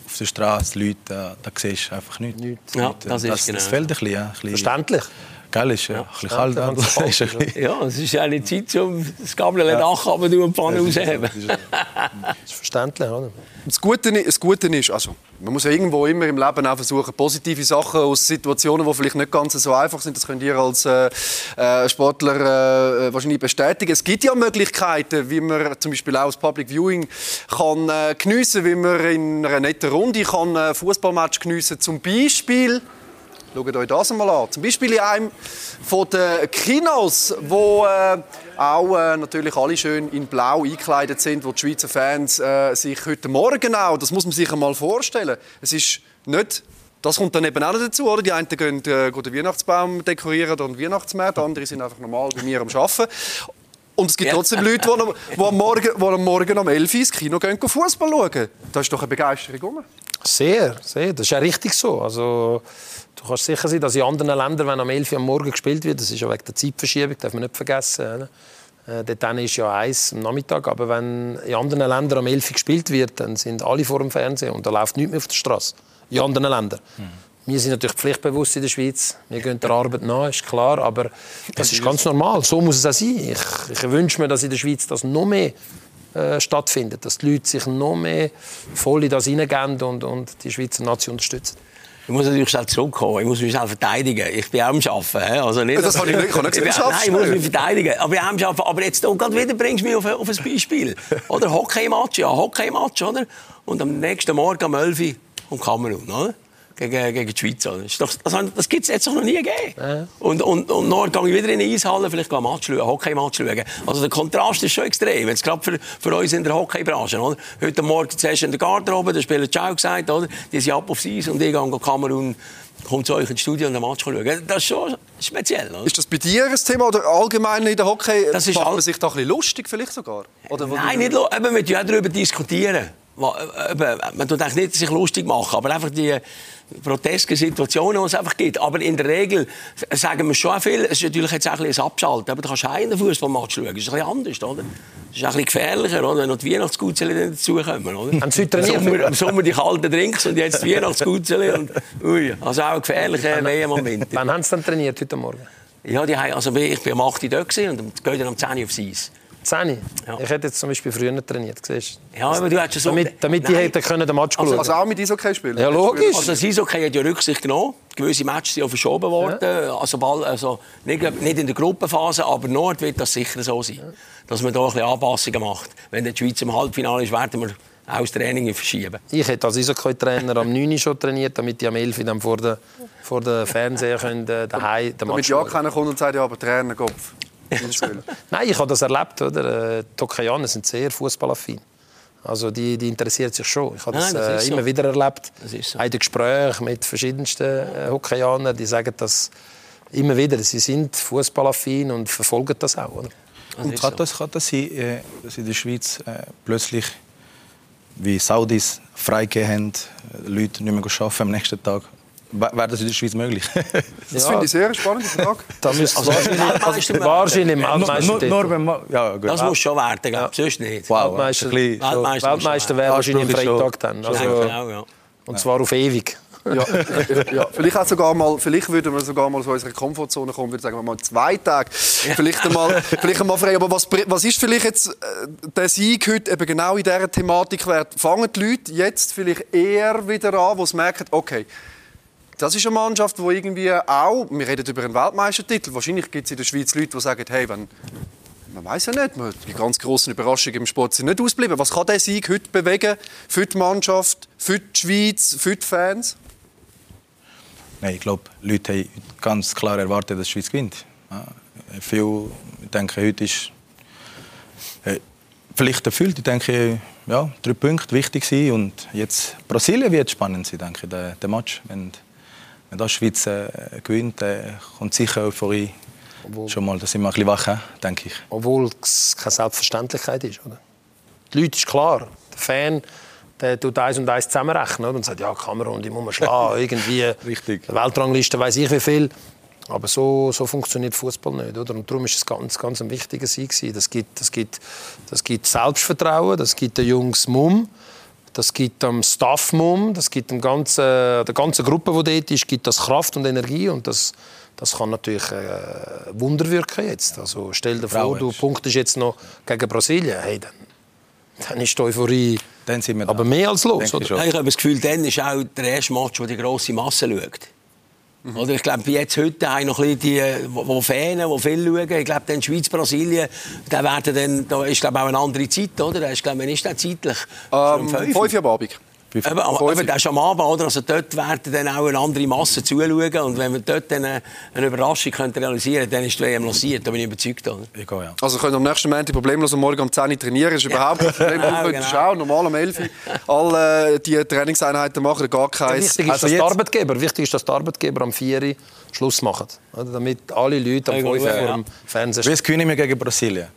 auf der Straße, Leute, da, da siehst du einfach nichts. Ja, Nichts. das ist das, genau. das fehlt ein bisschen. Ja, ein bisschen Verständlich. Geil ist ja, ein bisschen kalt. Ja, ist ein bisschen- Ja, es ist ja nicht Zeit, um das Gabel ja. Dach runter und die Pfanne rausheben. Das ist verständlich, oder? Das Gute, das Gute ist, also, man muss ja irgendwo immer im Leben auch versuchen, positive Sachen aus Situationen, die vielleicht nicht ganz so einfach sind, das könnt ihr als äh, äh, Sportler äh, wahrscheinlich bestätigen. Es gibt ja Möglichkeiten, wie man zum Beispiel auch das Public Viewing kann äh, geniessen, wie man in einer netten Runde kann äh, Fußballmatch geniessen. Zum Beispiel Schaut euch das einmal an. Zum Beispiel in einem von den Kinos, wo äh, auch äh, natürlich alle schön in Blau eingekleidet sind, wo die Schweizer Fans äh, sich heute Morgen auch, das muss man sich einmal vorstellen. Es ist nicht das kommt dann eben auch noch dazu, oder? Die einen gehen, äh, gehen den Weihnachtsbaum dekorieren oder den Weihnachtsmarkt, andere sind einfach normal bei mir am Arbeiten. Und es gibt Ja. trotzdem Leute, die, am- die, am Morgen, die am Morgen um 11 Uhr ins Kino gehen, gehen Fußball schauen. Da ist doch eine Begeisterung rum. Sehr, sehr. Das ist ja richtig so. Also, du kannst sicher sein, dass in anderen Ländern, wenn am 11 Uhr am Morgen gespielt wird, das ist ja wegen der Zeitverschiebung, darf man nicht vergessen. Äh, dort dann ist ja eins am Nachmittag. Aber wenn in anderen Ländern am 11 Uhr gespielt wird, dann sind alle vor dem Fernsehen und da läuft nichts mehr auf der Straße. In anderen Ländern. Wir sind natürlich pflichtbewusst in der Schweiz. Wir gehen der Arbeit nach, ist klar. Aber das ist ganz normal. So muss es auch sein. Ich, ich wünsche mir, dass in der Schweiz das noch mehr äh, stattfindet. Dass die Leute sich noch mehr voll in das hineingeben und, und die Schweizer Nation unterstützen. Ich muss natürlich schnell zurückkommen. Ich muss mich schnell verteidigen. Ich bin auch am Arbeiten. Also nicht, Das habe ich nicht- ich nicht Nein, ich muss mich verteidigen. Aber ich bin auch am Arbeiten. Aber jetzt gerade wieder bringst du mich auf ein, auf ein Beispiel. Oder Hockeymatch, ja, Hockeymatch, oder? Und am nächsten Morgen um 11 Uhr kommt Kamerun, oder? Gegen, gegen die Schweiz. Oder? Das, ist doch- das, das gibt es jetzt doch noch nie gegeben. Und, und, und nachher gehe ich wieder in eine Eishalle, vielleicht ein Match schauen, Hockeymatch schauen. Also der Kontrast ist schon extrem. Jetzt gerade für, für uns in der Hockeybranche. Oder? Heute Morgen zuerst in der Garderobe, da spielt Ciao gesagt, oder? die sind ab aufs Eis und ich gehe Kamerun kommt zu euch ins Studio und den Match schauen. Das ist schon speziell. Oder? Ist das bei dir ein Thema oder allgemein in der Hockey? Das ist macht man sich da ein bisschen lustig vielleicht sogar? Oder Nein, nicht eben, wir ja darüber diskutieren. Äh, Man tut nicht sich lustig machen, aber einfach die grotesken Situationen, die es einfach gibt. Aber in der Regel sagen wir schon viel. Es ist natürlich jetzt auch ein bisschen ein Abschalten. Aber du kannst den Fußballmatch schauen. Das ist ein bisschen anders, oder? Das ist ein bisschen gefährlicher, oder? wenn noch die Weihnachtsgutzeli dazukommen. Oder? Haben Sie trainiert? Im Sommer, Im Sommer die kalten Drinks und jetzt die Weihnachtsgutzeli. Und, ui, also auch ein gefährlicher WM am Winter. Wann haben Sie dann trainiert heute Morgen? Ja, die, haben- also ich bin am 8 Uhr dort und gehe dann um 10 Uhr aufs Eis. 10 Ja. Ich hätte jetzt zum Beispiel früher trainiert. Siehst du? Ja, aber du hättest so... Damit, damit die hätten können den Match Also- schauen Also auch mit Eishockey spielen? Ja, logisch. Also das Eishockey hat ja Rücksicht genommen. Gewisse Matches sind ja verschoben worden. Also, bald, also nicht, nicht in der Gruppenphase, aber Nord wird das sicher so sein. Dass man da ein bisschen Anpassungen macht. Wenn die Schweiz im Halbfinale ist, werden wir auch das Training verschieben. Ich hätte als Eishockey-Trainer am 9 Uhr schon trainiert, damit ich am 11 Uhr dann vor den vor der Fernseher können, äh, daheim den Damit Match ja schauen keiner kommt und sagt, ja, aber Trainerkopf. Nein, ich habe das erlebt. Oder? Äh, Die Hockeyanier sind sehr fußballaffin. Also die, die interessiert sich schon. Ich habe das, Nein, das äh, ist so. immer wieder erlebt. Das ist so. In den Gesprächen mit verschiedensten äh, Hockeyanern, die sagen das immer wieder. Sie sind fußballaffin und verfolgen das auch. Oder? Und kann das, kann das sein, äh, dass in der Schweiz äh, plötzlich, wie Saudis freigegeben haben, äh, Leute nicht mehr arbeiten am nächsten Tag? Wäre das in der Schweiz möglich? Das Ja. finde ich sehr eine spannende Frage. Da müsste Also, wahrscheinlich, Weltmeister wahrscheinlich im nur, nur, ja, gut. Das muss schon werden, ja. sonst nicht. Wow, Weltmeister, Weltmeister Weltmeister wäre wahrscheinlich am ist Freitag dann. Ja, Also, genau, ja. und zwar auf ewig. Ja, ja, vielleicht auch sogar mal, vielleicht würden wir sogar mal aus unserer Komfortzone kommen, würde sagen wir mal zwei Tage, vielleicht einmal, vielleicht einmal frei. Aber was, was ist vielleicht jetzt äh, der Sieg heute eben genau in dieser Thematik wert? Fangen die Leute jetzt vielleicht eher wieder an, wo sie merken, okay, das ist eine Mannschaft, die irgendwie auch, wir reden über einen Weltmeistertitel, wahrscheinlich gibt es in der Schweiz Leute, die sagen, hey, wenn man weiß ja nicht, die ganz großen Überraschungen im Sport sind nicht ausgeblieben. Was kann der Sieg heute bewegen für die Mannschaft, für die Schweiz, für die Fans? Nein, ich glaube, Leute haben ganz klar erwartet, dass die Schweiz gewinnt. Ja, viel, ich denke, heute ist äh, Pflicht erfüllt. Ich denke, ja, drei Punkte wichtig sind. Und jetzt Brasilien wird spannend sein, denke ich, der, der Match. Wenn, wenn das Schweiz äh, gewinnt, äh, kommt sicher Euphorie. Obwohl, Schon mal, da sind wir ein bisschen wach, denke ich. Obwohl es keine Selbstverständlichkeit ist, oder? Die Leute ist klar. Der Fan der tut eins und eins zusammenrechnen und sagt, ja, Kamerun, die muss man schlagen, irgendwie. Richtig. Weltrangliste weiß ich wie viel. Aber so, so funktioniert Fußball nicht, oder? Und darum ist es ganz, ganz ein wichtiger Sieg Das gibt, das gibt, das gibt Selbstvertrauen, das gibt den Jungs Mumm, das gibt dem Staff Mumm, das gibt dem ganzen, der ganzen Gruppe, die dort ist, gibt das Kraft und Energie und das, das kann natürlich äh, Wunder wirken jetzt. Also stell dir vor, du punktest jetzt noch gegen Brasilien, hey, dann, dann ist die Euphorie dann sind wir aber mehr als los. Oder? Ich, ich habe das Gefühl, dann ist auch der erste Match, wo die grosse Masse schaut. Mhm. Oder ich glaube, jetzt heute haben noch ein bisschen die, die Fans, die viel schauen. Ich glaube, dann Schweiz, Brasilien, da, werden dann, da ist glaube auch eine andere Zeit, oder? Da ist, glaube ich, ist das zeitlich? Ähm, fünf Uhr Abend. Eben, aber eben, das ist am Abend, oder? Also dort werden dann auch eine andere Masse zuschauen. Und wenn wir dort eine, eine Überraschung können realisieren können, dann ist die WM lanciert. Da bin ich überzeugt. Oder? Ich gehe, ja. Also können am nächsten Montag problemlos am Morgen um 10 Uhr trainieren. Das ist überhaupt kein Problem. ja, genau. schauen, normal um 11 Uhr. Alle äh, die Trainingseinheiten machen, gar keins. Wichtig ist, also dass, die Arbeitgeber, wichtig ist, dass die Arbeitgeber am 4 Uhr Schluss machen. Oder? Damit alle Leute am 5 Uhr vor dem Fernseher stehen. Wie gewinnen wir gegen Brasilien?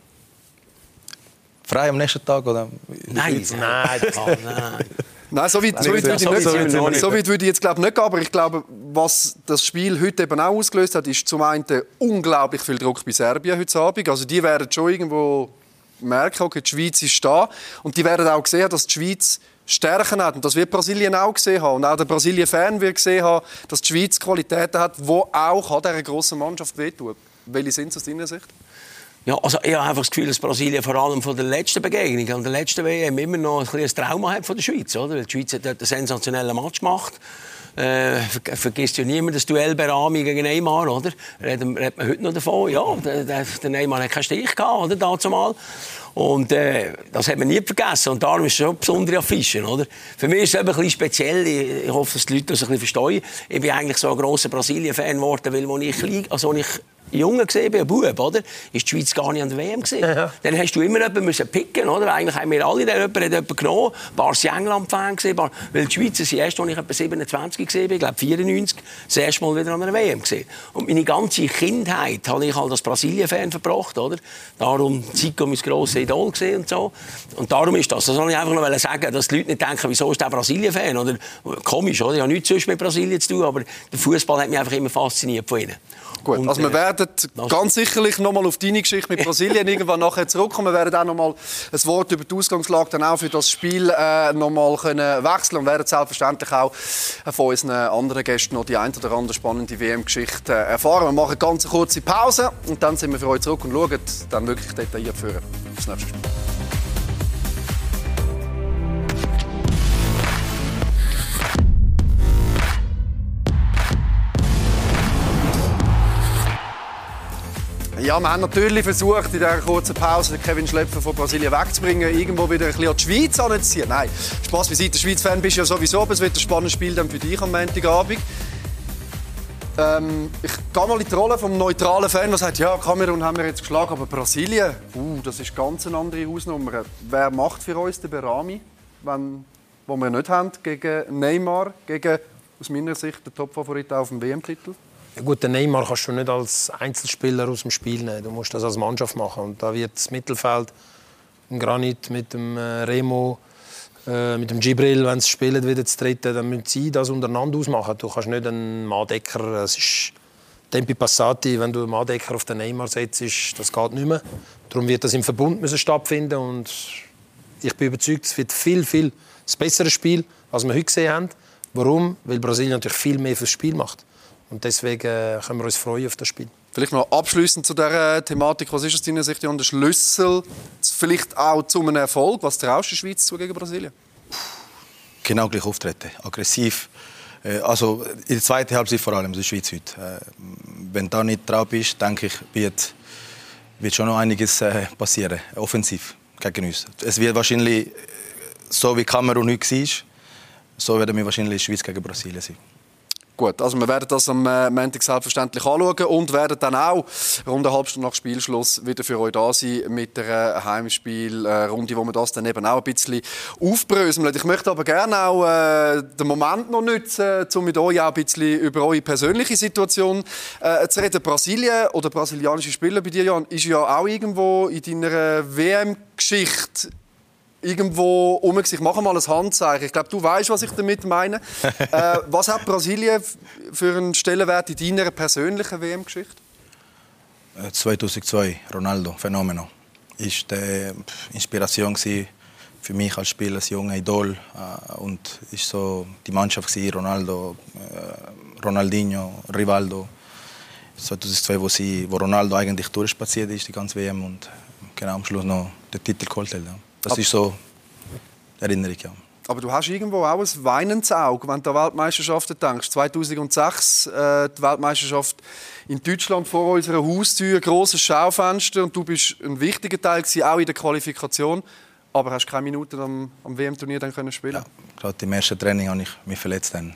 Frei am nächsten Tag? Oder? Nein, nein, nein. Nein, so weit, so weit, würde, ich nicht, so, so weit würde ich jetzt glaube nicht gehen, aber ich glaube, was das Spiel heute eben auch ausgelöst hat, ist zum einen unglaublich viel Druck bei Serbien heute Abend. Also die werden schon irgendwo merken, okay, die Schweiz ist da und die werden auch sehen, dass die Schweiz Stärken hat. Und das wird Brasilien auch gesehen haben. Und auch der Brasilien-Fan wird gesehen haben, dass die Schweiz Qualitäten hat, die auch dieser grossen Mannschaft wehtun. Welche sind es aus deiner Sicht? Ja, also ich habe einfach das Gefühl, dass Brasilien vor allem von der letzten Begegnung, an der letzten WM, immer noch ein, ein Trauma hat von der Schweiz. Oder? Weil die Schweiz hat dort einen sensationellen Match gemacht. Äh, vergisst ja niemand das Duell Berami gegen Neymar, oder? Reden, reden wir heute noch davon. Ja, der, der Neymar hat keinen Stich gehabt, oder? Dazu. Und äh, das hat man nie vergessen. Und darum ist es schon besondere Affische, oder? Für mich ist es ein bisschen speziell. Ich, hoffe, dass die Leute das ein bisschen verstehen. Ich bin eigentlich so ein grosser Brasilien-Fan geworden, weil als ich, also, als ich Junge gesehen, ein Bub, oder? Ist die Schweiz gar nicht an der WM gesehen. Ja. Dann hast du immer jemanden müssen picken, oder? Eigentlich haben wir alle den jemanden, jemanden genommen. Ein paar sind England-Fan gesehen, weil die Schweizer sind erst, als ich etwa 27 gesehen bin, ich glaube 94, das erste Mal wieder an einer WM gesehen. Und meine ganze Kindheit habe ich halt als Brasilien-Fan verbracht, oder? Darum Zico mein grosses Idol gesehen und so. Und darum ist das. Das wollte ich einfach noch sagen, dass die Leute nicht denken, wieso ist der Brasilien-Fan? Oder komisch, oder? Ich habe nichts sonst mit Brasilien zu tun, aber der Fußball hat mich einfach immer fasziniert von ihnen. Gut, und, also wir äh, werden ganz sicherlich noch mal auf deine Geschichte mit Brasilien irgendwann nachher zurückkommen. Wir werden auch noch mal ein Wort über die Ausgangslage dann auch für das Spiel äh, noch mal können wechseln und werden selbstverständlich auch von unseren anderen Gästen noch die ein oder andere spannende WM-Geschichte erfahren. Wir machen eine ganz kurze Pause und dann sind wir für euch zurück und schauen dann wirklich detailliert für das nächste Spiel. Ja, wir haben natürlich versucht, in dieser kurzen Pause Kevin Schlepfer von Brasilien wegzubringen, irgendwo wieder ein bisschen an die Schweiz anzuziehen. Nein, Spaß beiseite. Schweiz-Fan bist du ja sowieso, aber es wird ein spannendes Spiel dann für dich am Montagabend. Ähm, ich gehe mal in die Rolle vom neutralen Fan, der sagt, ja, Kamerun haben wir jetzt geschlagen, aber Brasilien, uh, das ist ganz eine andere Hausnummer. Wer macht für uns den Berami, wenn, wo wir nicht haben, gegen Neymar, gegen, aus meiner Sicht, den Topfavorit auf dem WM-Titel? Gut, den Neymar kannst du nicht als Einzelspieler aus dem Spiel nehmen. Du musst das als Mannschaft machen. Und da wird das Mittelfeld im Granit mit dem äh, Remo, äh, mit dem Gibril, wenn sie spielen, wieder zu treten, dann müssen sie das untereinander ausmachen. Du kannst nicht einen Madecker, es ist Tempi Passati, wenn du einen Madecker auf den Neymar setzt, das geht nicht mehr. Darum wird das im Verbund müssen stattfinden und ich bin überzeugt, es wird viel, viel das bessere Spiel, als wir heute gesehen haben. Warum? Weil Brasilien natürlich viel mehr fürs Spiel macht. Und deswegen äh, können wir uns freuen auf das Spiel. Vielleicht noch abschließend zu dieser Thematik. Was ist aus deiner Sicht der Schlüssel vielleicht auch zu einem Erfolg? Was traust du der Schweiz zu gegen Brasilien? Genau gleich auftreten. Aggressiv. Äh, also in der zweiten Halbzeit vor allem, die Schweiz heute. Äh, wenn du da nicht drauf bist, denke ich, wird, wird schon noch einiges äh, passieren, offensiv gegen uns. Es wird wahrscheinlich, so wie Kamerun heute war, so werden wir wahrscheinlich Schweiz gegen Brasilien sein. Gut, also wir werden das am äh, Montag selbstverständlich anschauen und werden dann auch rund eine halbe Stunde nach Spielschluss wieder für euch da sein mit der Heimspielrunde, wo wir das dann eben auch ein bisschen aufbröseln. Ich möchte aber gerne auch äh, den Moment noch nutzen, um mit euch auch ein bisschen über eure persönliche Situation äh, zu reden. Brasilien oder brasilianische Spieler bei dir, Jan, ist ja auch irgendwo in deiner WM-Geschichte irgendwo um Ich mache mal ein Handzeichen. Ich glaube, du weißt, was ich damit meine. äh, was hat Brasilien für einen Stellenwert in deiner persönlichen WM-Geschichte? 2002, äh, Ronaldo, Phänomeno. Ist die Inspiration für mich als Spieler, als junger Idol. Äh, und ist so die Mannschaft Ronaldo, äh, Ronaldinho, Rivaldo. 2002, wo, sie, wo Ronaldo eigentlich durchspaziert ist, die ganze WM und genau am Schluss noch den Titel geholt hat. Das ist so die Erinnerung, ja. Aber du hast irgendwo auch ein weinendes Auge, wenn du an Weltmeisterschaften denkst. 2006 äh, die Weltmeisterschaft in Deutschland vor unserer Haustür, grosses Schaufenster und du bist ein wichtiger Teil gewesen, auch in der Qualifikation. Aber hast keine Minuten am, am WM-Turnier dann können spielen? Ja, gerade im ersten Training habe ich mich verletzt. Dann.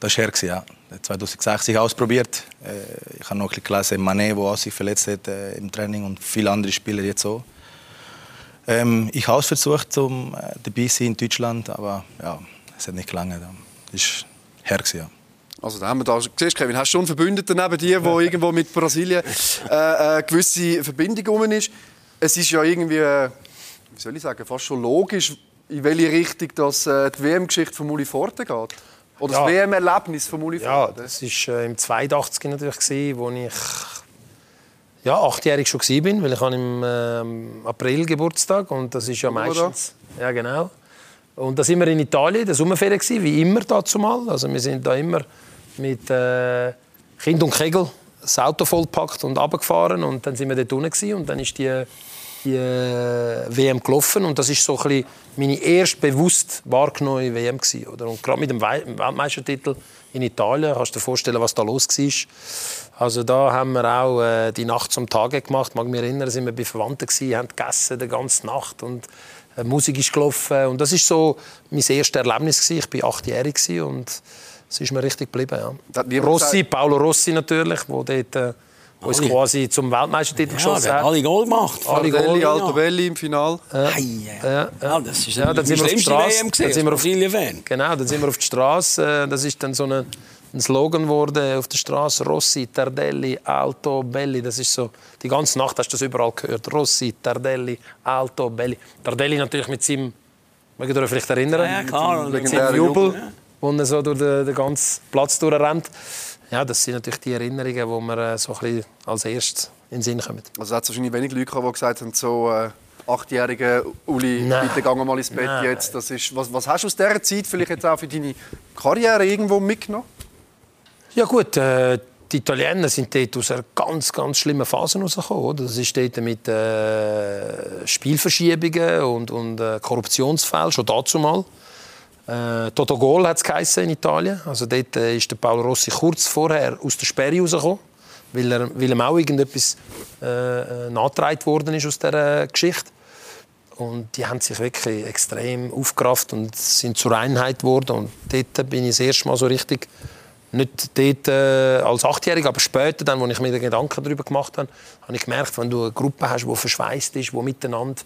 Das war her, ja. 2006 ich ausprobiert. Äh, ich habe noch ein bisschen gelesen, Mané, der sich verletzt hat äh, im Training und viele andere Spieler jetzt auch. Ähm, ich habe es versucht, um äh, dabei zu sein in Deutschland, aber ja, es hat nicht gelangt. Das war her. Ja. Also da haben wir da, siehst, Kevin, hast du schon Verbündete neben dir, wo irgendwo mit Brasilien äh, eine äh, gewisse Verbindung ist. Es ist ja irgendwie, äh, wie soll ich sagen, fast schon logisch, in welche Richtung das, äh, die WM-Geschichte von Uli Forte geht. Oder ja. das WM-Erlebnis von Uli Forte. Ja, das war äh, im 82 natürlich, gewesen, wo ich ja, achtjährig schon bin, weil ich habe im äh, April Geburtstag und das ist ja meistens... Ja, genau. Und da sind wir in Italien, der Sommerferien gewesen, wie immer dazu mal. Also wir sind da immer mit äh, Kind und Kegel das Auto vollpackt und abgefahren und dann sind wir dort unten und dann ist die, die äh, WM gelaufen und das ist so ein bisschen meine erste bewusst wahrgenommene WM gewesen, oder? Und gerade mit dem Weltmeistertitel in Italien, kannst du dir vorstellen, was da los war. Also da haben wir auch äh, die Nacht zum Tage gemacht. Ich mag mich erinnern, sind wir bei Verwandten gewesen, haben gegessen die ganze Nacht und äh, Musik ist gelaufen und das ist so mein erstes Erlebnis gewesen. Ich war achtjährig und es ist mir richtig geblieben. Ja. Rossi, Paolo Rossi natürlich, wo dort äh, uns quasi zum Weltmeistertitel ja, geschossen hat. Alle Goal gemacht. Alle Goal. Altobelli im Finale. Ja. Ja, ja. das ist ja, dann sind wir auf die Straße. Dann sind wir auf, genau, dann sind wir auf die Straße. Das ist dann so eine ein Slogan wurde auf der Straße Rossi, Tardelli, Alto, Belli. Das ist so, die ganze Nacht hast du das überall gehört. Rossi, Tardelli, Alto, Belli. Tardelli natürlich mit seinem, mögt ihr euch vielleicht erinnern? Ja, klar. Mit seinem Jubel, ja. wo er so durch den, den ganzen Platz durchrennt. Ja, das sind natürlich die Erinnerungen, die mir äh, so ein bisschen als erstes in den Sinn kommen. Also hat es wahrscheinlich wenig Leute die gesagt haben, so äh, achtjährige Uli, Nein. bitte geh mal ins Bett Nein. jetzt. Das ist, was, was hast du aus dieser Zeit vielleicht jetzt auch für deine Karriere irgendwo mitgenommen? Ja gut, äh, die Italiener sind dort aus einer ganz, ganz schlimmen Phase rausgekommen. Das ist dort mit äh, Spielverschiebungen und, und äh, Korruptionsfällen, schon dazu mal. Äh, Toto Gol hat es in Italien. Also dort äh, ist der Paolo Rossi kurz vorher aus der Sperre rausgekommen, weil, er, weil ihm auch irgendetwas äh, äh nachgetragen worden ist aus dieser Geschichte. Und die haben sich wirklich extrem aufgerafft und sind zur Einheit geworden. Und dort bin ich das erste Mal so richtig nicht dort äh, als Achtjähriger, aber später, dann, als ich mir Gedanken darüber gemacht habe, habe ich gemerkt, wenn du eine Gruppe hast, die verschweißt ist, die miteinander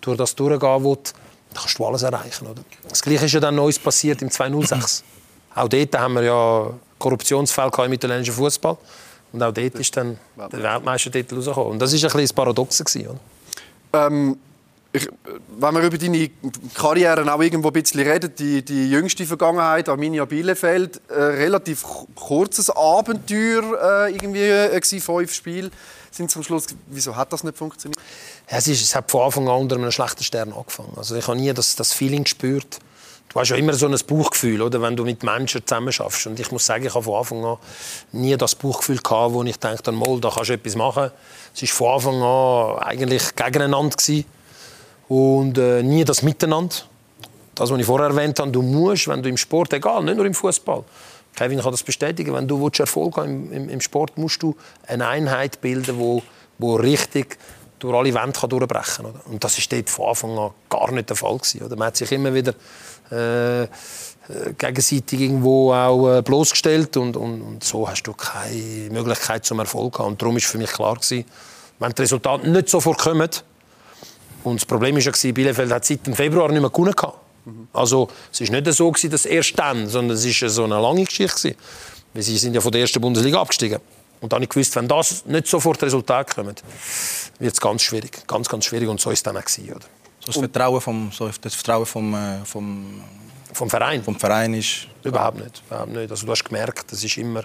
durch das durchgehen will, dann kannst du alles erreichen. Oder? Das Gleiche ist ja dann Neues passiert im 2006. auch dort haben wir ja Korruptionsfälle im italienischen Fußball. Und auch dort ist dann der Weltmeistertitel rausgekommen. Und das war ein bisschen das Paradoxe. Oder? Ähm ich, wenn wir über deine Karriere auch irgendwo ein bisschen reden, die, die jüngste Vergangenheit, Arminia Bielefeld, äh, relativ kurzes Abenteuer äh, irgendwie äh, fünf Spiele sind zum Schluss. Wieso hat das nicht funktioniert? Ja, es, ist, es hat von Anfang an unter einem schlechten Stern angefangen. Also ich habe nie das, das Feeling gespürt. Du hast ja immer so ein Buchgefühl, oder, wenn du mit Menschen zusammen schaffst. Und ich muss sagen, ich habe von Anfang an nie das Buchgefühl gehabt, wo ich dachte, mal, da kannst du etwas machen. Es war von Anfang an eigentlich gegeneinander gewesen und äh, nie das Miteinander. Das, was ich vorher erwähnt habe, du musst, wenn du im Sport, egal, nicht nur im Fußball, Kevin kann das bestätigen, wenn du Erfolg haben im, im, im Sport musst du eine Einheit bilden, wo, wo richtig durch alle Wände kann durchbrechen kann. Und das war dort von Anfang an gar nicht der Fall. Gewesen, oder? Man hat sich immer wieder äh, gegenseitig irgendwo auch äh, bloßgestellt und, und, und, so hast du keine Möglichkeit zum Erfolg haben. Und darum war für mich klar, gewesen, wenn die Resultate nicht sofort kommen, und das Problem war ja, Bielefeld hat seit dem Februar nicht mehr gewonnen. Also es war nicht so, gewesen, dass erst dann, sondern es war so eine lange Geschichte. Gewesen. Weil sie sind ja von der ersten Bundesliga abgestiegen. Und dann habe ich gewusst, wenn das nicht sofort Resultat kommt, wird es ganz schwierig. Ganz, ganz schwierig. Und so ist es dann auch gewesen, oder? So das Vertrauen vom, so das Vertrauen vom, äh, vom, vom Verein? Vom Verein ist... Überhaupt nicht. Überhaupt nicht. Also, du hast gemerkt, das ist immer,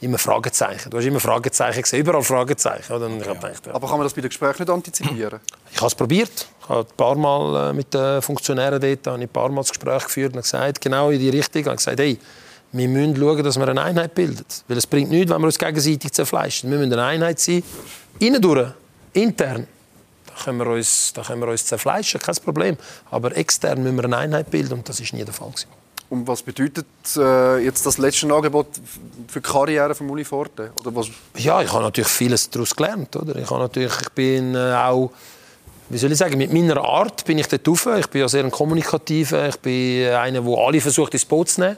immer Fragezeichen. Du hast immer Fragezeichen gesehen, überall Fragezeichen. Oder? Und ja. gedacht, ja. Aber kann man das bei den Gesprächen nicht antizipieren? Ich habe es probiert. Ich habe ein paar Mal äh, mit den Funktionären dort ein paar Mal das Gespräch geführt und gesagt, genau in die Richtung. Ich habe gesagt, hey, wir müssen schauen, dass wir eine Einheit bilden. Weil es bringt nichts, wenn wir uns gegenseitig zerfleischen. Wir müssen eine Einheit sein, innen durch, intern. Da können, wir uns, da können wir uns zerfleischen, kein Problem. Aber extern müssen wir eine Einheit bilden und das war nie der Fall. Und was bedeutet äh, jetzt das letzte Angebot für die Karriere von Uli Forte? Oder was? Ja, ich habe natürlich vieles daraus gelernt. Oder? Ich, habe natürlich, ich bin äh, auch, wie soll ich sagen, mit meiner Art bin ich dort rauf. Ich bin ja sehr ein Kommunikativer. Ich bin einer, der alle versucht, ins Boot zu nehmen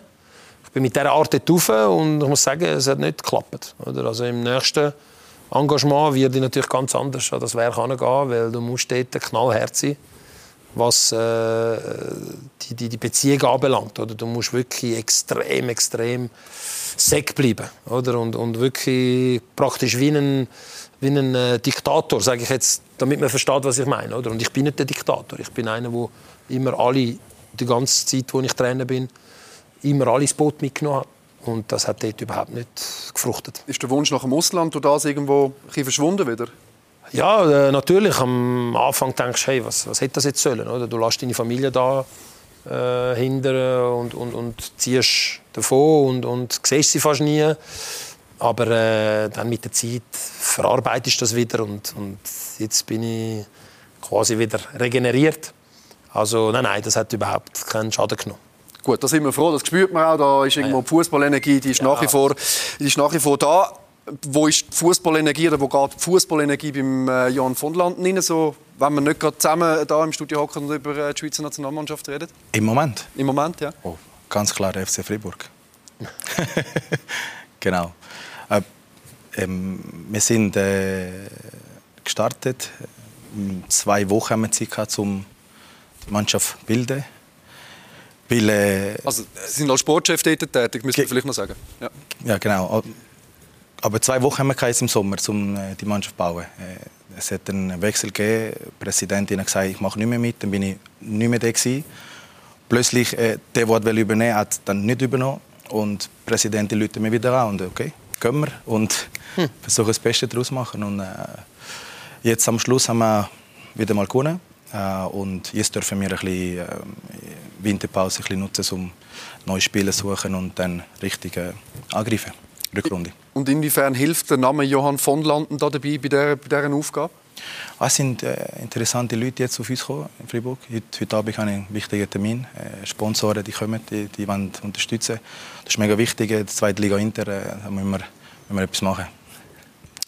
bin mit dieser Art dort und ich muss sagen, es hat nicht geklappt. Oder? Also im nächsten Engagement wird ich natürlich ganz anders an das Werk angehen, weil du musst dort knallhart sein, was äh, die, die, die Beziehung anbelangt. Oder? Du musst wirklich extrem, extrem sack bleiben. Oder? Und, und wirklich praktisch wie ein, wie ein äh, Diktator, sage ich jetzt, damit man versteht, was ich meine. Oder? Und ich bin nicht der Diktator. Ich bin einer, der immer alle, die ganze Zeit, wo ich Trainer bin, immer alles Boot mitgenommen habe. Und das hat dort überhaupt nicht gefruchtet. Ist der Wunsch nach dem Ausland durch das irgendwo ein verschwunden wieder? Ja, äh, natürlich. Am Anfang denkst du, hey, was, was hätte das jetzt sollen? Oder? Du lässt deine Familie da äh, hindern und, und, und ziehst davon und, und siehst sie fast nie. Aber äh, dann mit der Zeit verarbeitest du das wieder und, und jetzt bin ich quasi wieder regeneriert. Also nein, nein, das hat überhaupt keinen Schaden genommen. Gut, da sind wir froh, das spürt man auch. Da ist irgendwo die Fußballenergie, die ist, ja. nach wie vor, die ist nach wie vor da. Wo ist die Fußballenergie oder wo geht die Fußballenergie beim äh, Jan von Landen rein? So, wenn wir nicht gerade zusammen da im Studio hocken und über äh, die Schweizer Nationalmannschaft reden? Im Moment? Im Moment, ja. Oh, ganz klar FC Freiburg. genau. Äh, ähm, wir sind äh, gestartet. Zwei Wochen haben wir Zeit gehabt, um die Mannschaft zu bilden weil, äh, also, Sie sind als Sportchef tätig, müssen wir vielleicht noch sagen. Ja. ja, genau. Aber zwei Wochen haben wir im Sommer, um äh, die Mannschaft zu bauen. Äh, es hat einen Wechsel gegeben. Die Präsidentin hat gesagt, ich mache nicht mehr mit. Dann bin ich nicht mehr da. Gewesen. Plötzlich, äh, der, der übernehmen hat dann nicht übernommen. Und die Präsidentin läutet mir wieder an. Und okay, gehen wir. Und hm. versuchen das Beste daraus zu machen. Und, äh, jetzt am Schluss haben wir wieder mal gewonnen. Äh, und jetzt dürfen wir ein bisschen äh, Winterpause ein bisschen nutzen, um neue Spiele zu suchen und dann richtig äh, angreifen. Rückrunde. Und inwiefern hilft der Name Johann von Landen da dabei bei dieser, bei dieser Aufgabe? Ah, es sind äh, interessante Leute jetzt auf uns gekommen in Freiburg. Heute, heute Abend habe ich einen wichtigen Termin. Äh, Sponsoren, die kommen, die, die wollen unterstützen. Das ist mega wichtig. Die zweite Liga Inter, äh, da müssen wir, müssen wir etwas machen.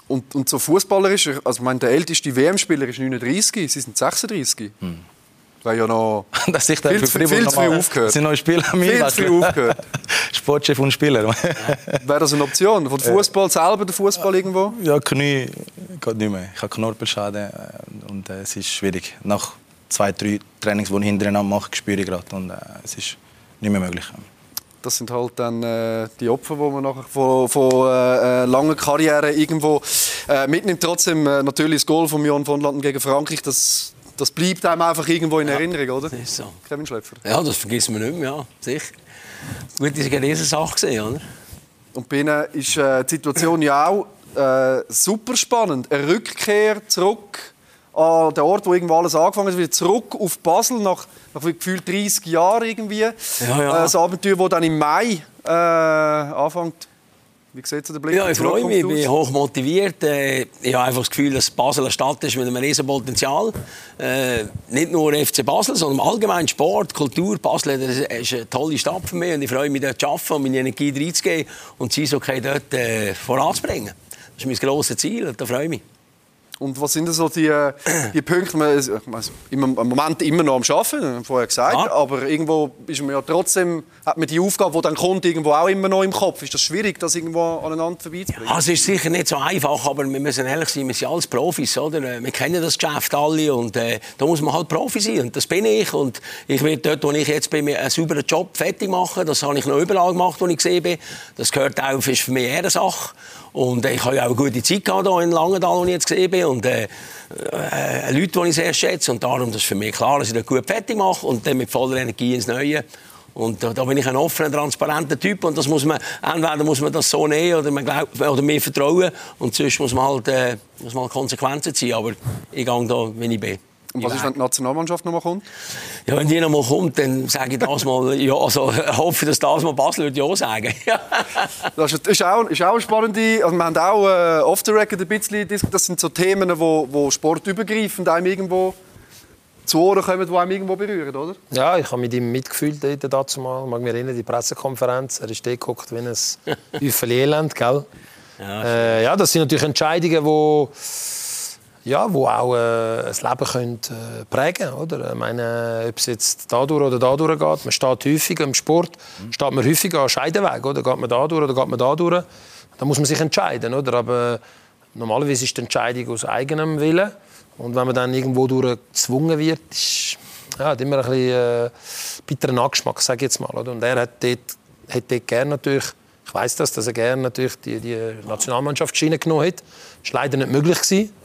Und, und so fußballerisch, also ich meine, der älteste WM-Spieler ist 39, Sie sind 36. Hm. Wäre ja noch das ist viel, viel, viel zu früh aufgehört. sind neue Spieler Viel zu früh aufgehört. Sportchef und Spieler. Wäre das eine Option? Von Fußball selber, der Fußball irgendwo? Ja, Knie geht nicht mehr. Ich habe Knorpelschaden äh, und äh, es ist schwierig. Nach zwei, drei Trainings, die ich hintereinander mache, spüre ich gerade und äh, es ist nicht mehr möglich. Das sind halt dann äh, die Opfer, die man nachher von, von äh, äh langen Karrieren irgendwo äh, mitnimmt. Trotzdem äh, natürlich das Goal von Jon von Landen gegen Frankreich, das, das bleibt einem einfach irgendwo in Erinnerung, oder? Das ist so. Kevin Schläpfer. Ja, das vergessen wir nicht mehr, ja, sicher. Gut, das war eine Riesensache, gesehen, oder? Und bei ihnen ist äh, die Situation ja auch super spannend. Eine Rückkehr zurück an den Ort, wo irgendwo alles angefangen hat, wieder zurück auf Basel nach, nach gefühlt 30 Jahren irgendwie. Ja, ja. Äh, das Abenteuer, das dann im Mai äh, anfängt. Wie sieht der Blick? Ja, ich freue mich, ich bin hoch motiviert. Äh, ich habe einfach das Gefühl, dass Basel eine Stadt ist mit einem riesen Potenzial. Äh, nicht nur FC Basel, sondern allgemein Sport, Kultur. Basel ist eine tolle Stadt für mich und ich freue mich, dort zu arbeiten und meine Energie reinzugeben und sie okay dort äh, voranzubringen. Das ist mein grosses Ziel und da freue ich mich. Und was sind denn so die, äh, die Punkte? Man ist im Moment immer noch am Arbeiten, vorher gesagt, Ja. aber irgendwo ist man ja trotzdem, hat man die Aufgabe, die dann kommt, irgendwo auch immer noch im Kopf. Ist das schwierig, das irgendwo aneinander vorbeizubringen? Also es ist sicher nicht so einfach, aber wir müssen ehrlich sein, wir sind alles Profis, oder? Äh, Wir kennen das Geschäft alle und äh, da muss man halt Profi sein und das bin ich und ich werde dort, wo ich jetzt bin, einen sauberen Job fertig machen. Das habe ich noch überall gemacht, wo ich gesehen bin. Das gehört auch, ist für mich eher eine Sache. Und äh, ich habe ja auch eine gute Zeit gehabt hier in Langenthal, wo ich jetzt gesehen bin und äh, äh, Leute, die ich sehr schätze und darum das ist für mich klar, dass ich das gut fertig mache und dann mit voller Energie ins Neue. Und da, da bin ich ein offener, transparenter Typ und das muss man, entweder muss man das so nehmen oder, man glaubt, oder mir vertrauen und sonst muss man halt äh, muss man halt Konsequenzen ziehen. Aber ich gehe da, wie ich bin. Und was ist, wenn die Nationalmannschaft noch mal kommt? Ja, wenn die noch mal kommt, dann sage ich das mal, ja, also hoffe, dass das mal Basel würde ja sagen. Das ist, auch, ist auch eine spannende. Also wir haben auch äh, off the record ein bisschen. Das sind so Themen, wo, wo sportübergreifend einem irgendwo zu Ohren kommen, die einem irgendwo berühren, oder? Ja, ich habe mit ihm mitgefühlt dort dazu mal. Ich mag mich erinnern, die Pressekonferenz. Er ist dort geguckt wie ein Üffel Elend, gell? Ja, äh, ja, das sind natürlich Entscheidungen, wo ja, wo auch äh, das Leben können, äh, prägen oder? Ich meine, ob es jetzt da durch oder da durch geht. Man steht häufig im Sport, steht man häufig an Scheideweg, oder? Geht man da durch oder geht man da durch? Da muss man sich entscheiden, oder? Aber normalerweise ist die Entscheidung aus eigenem Willen. Und wenn man dann irgendwo durch gezwungen wird, ist ja, hat immer ein bisschen äh, bitteren Nachgeschmack, sage ich jetzt mal. Oder? Und er hat dort, hat dort gerne natürlich, ich weiß das, dass er gerne natürlich die, die Nationalmannschaftsschiene genommen hat. Das war leider nicht möglich. Gewesen.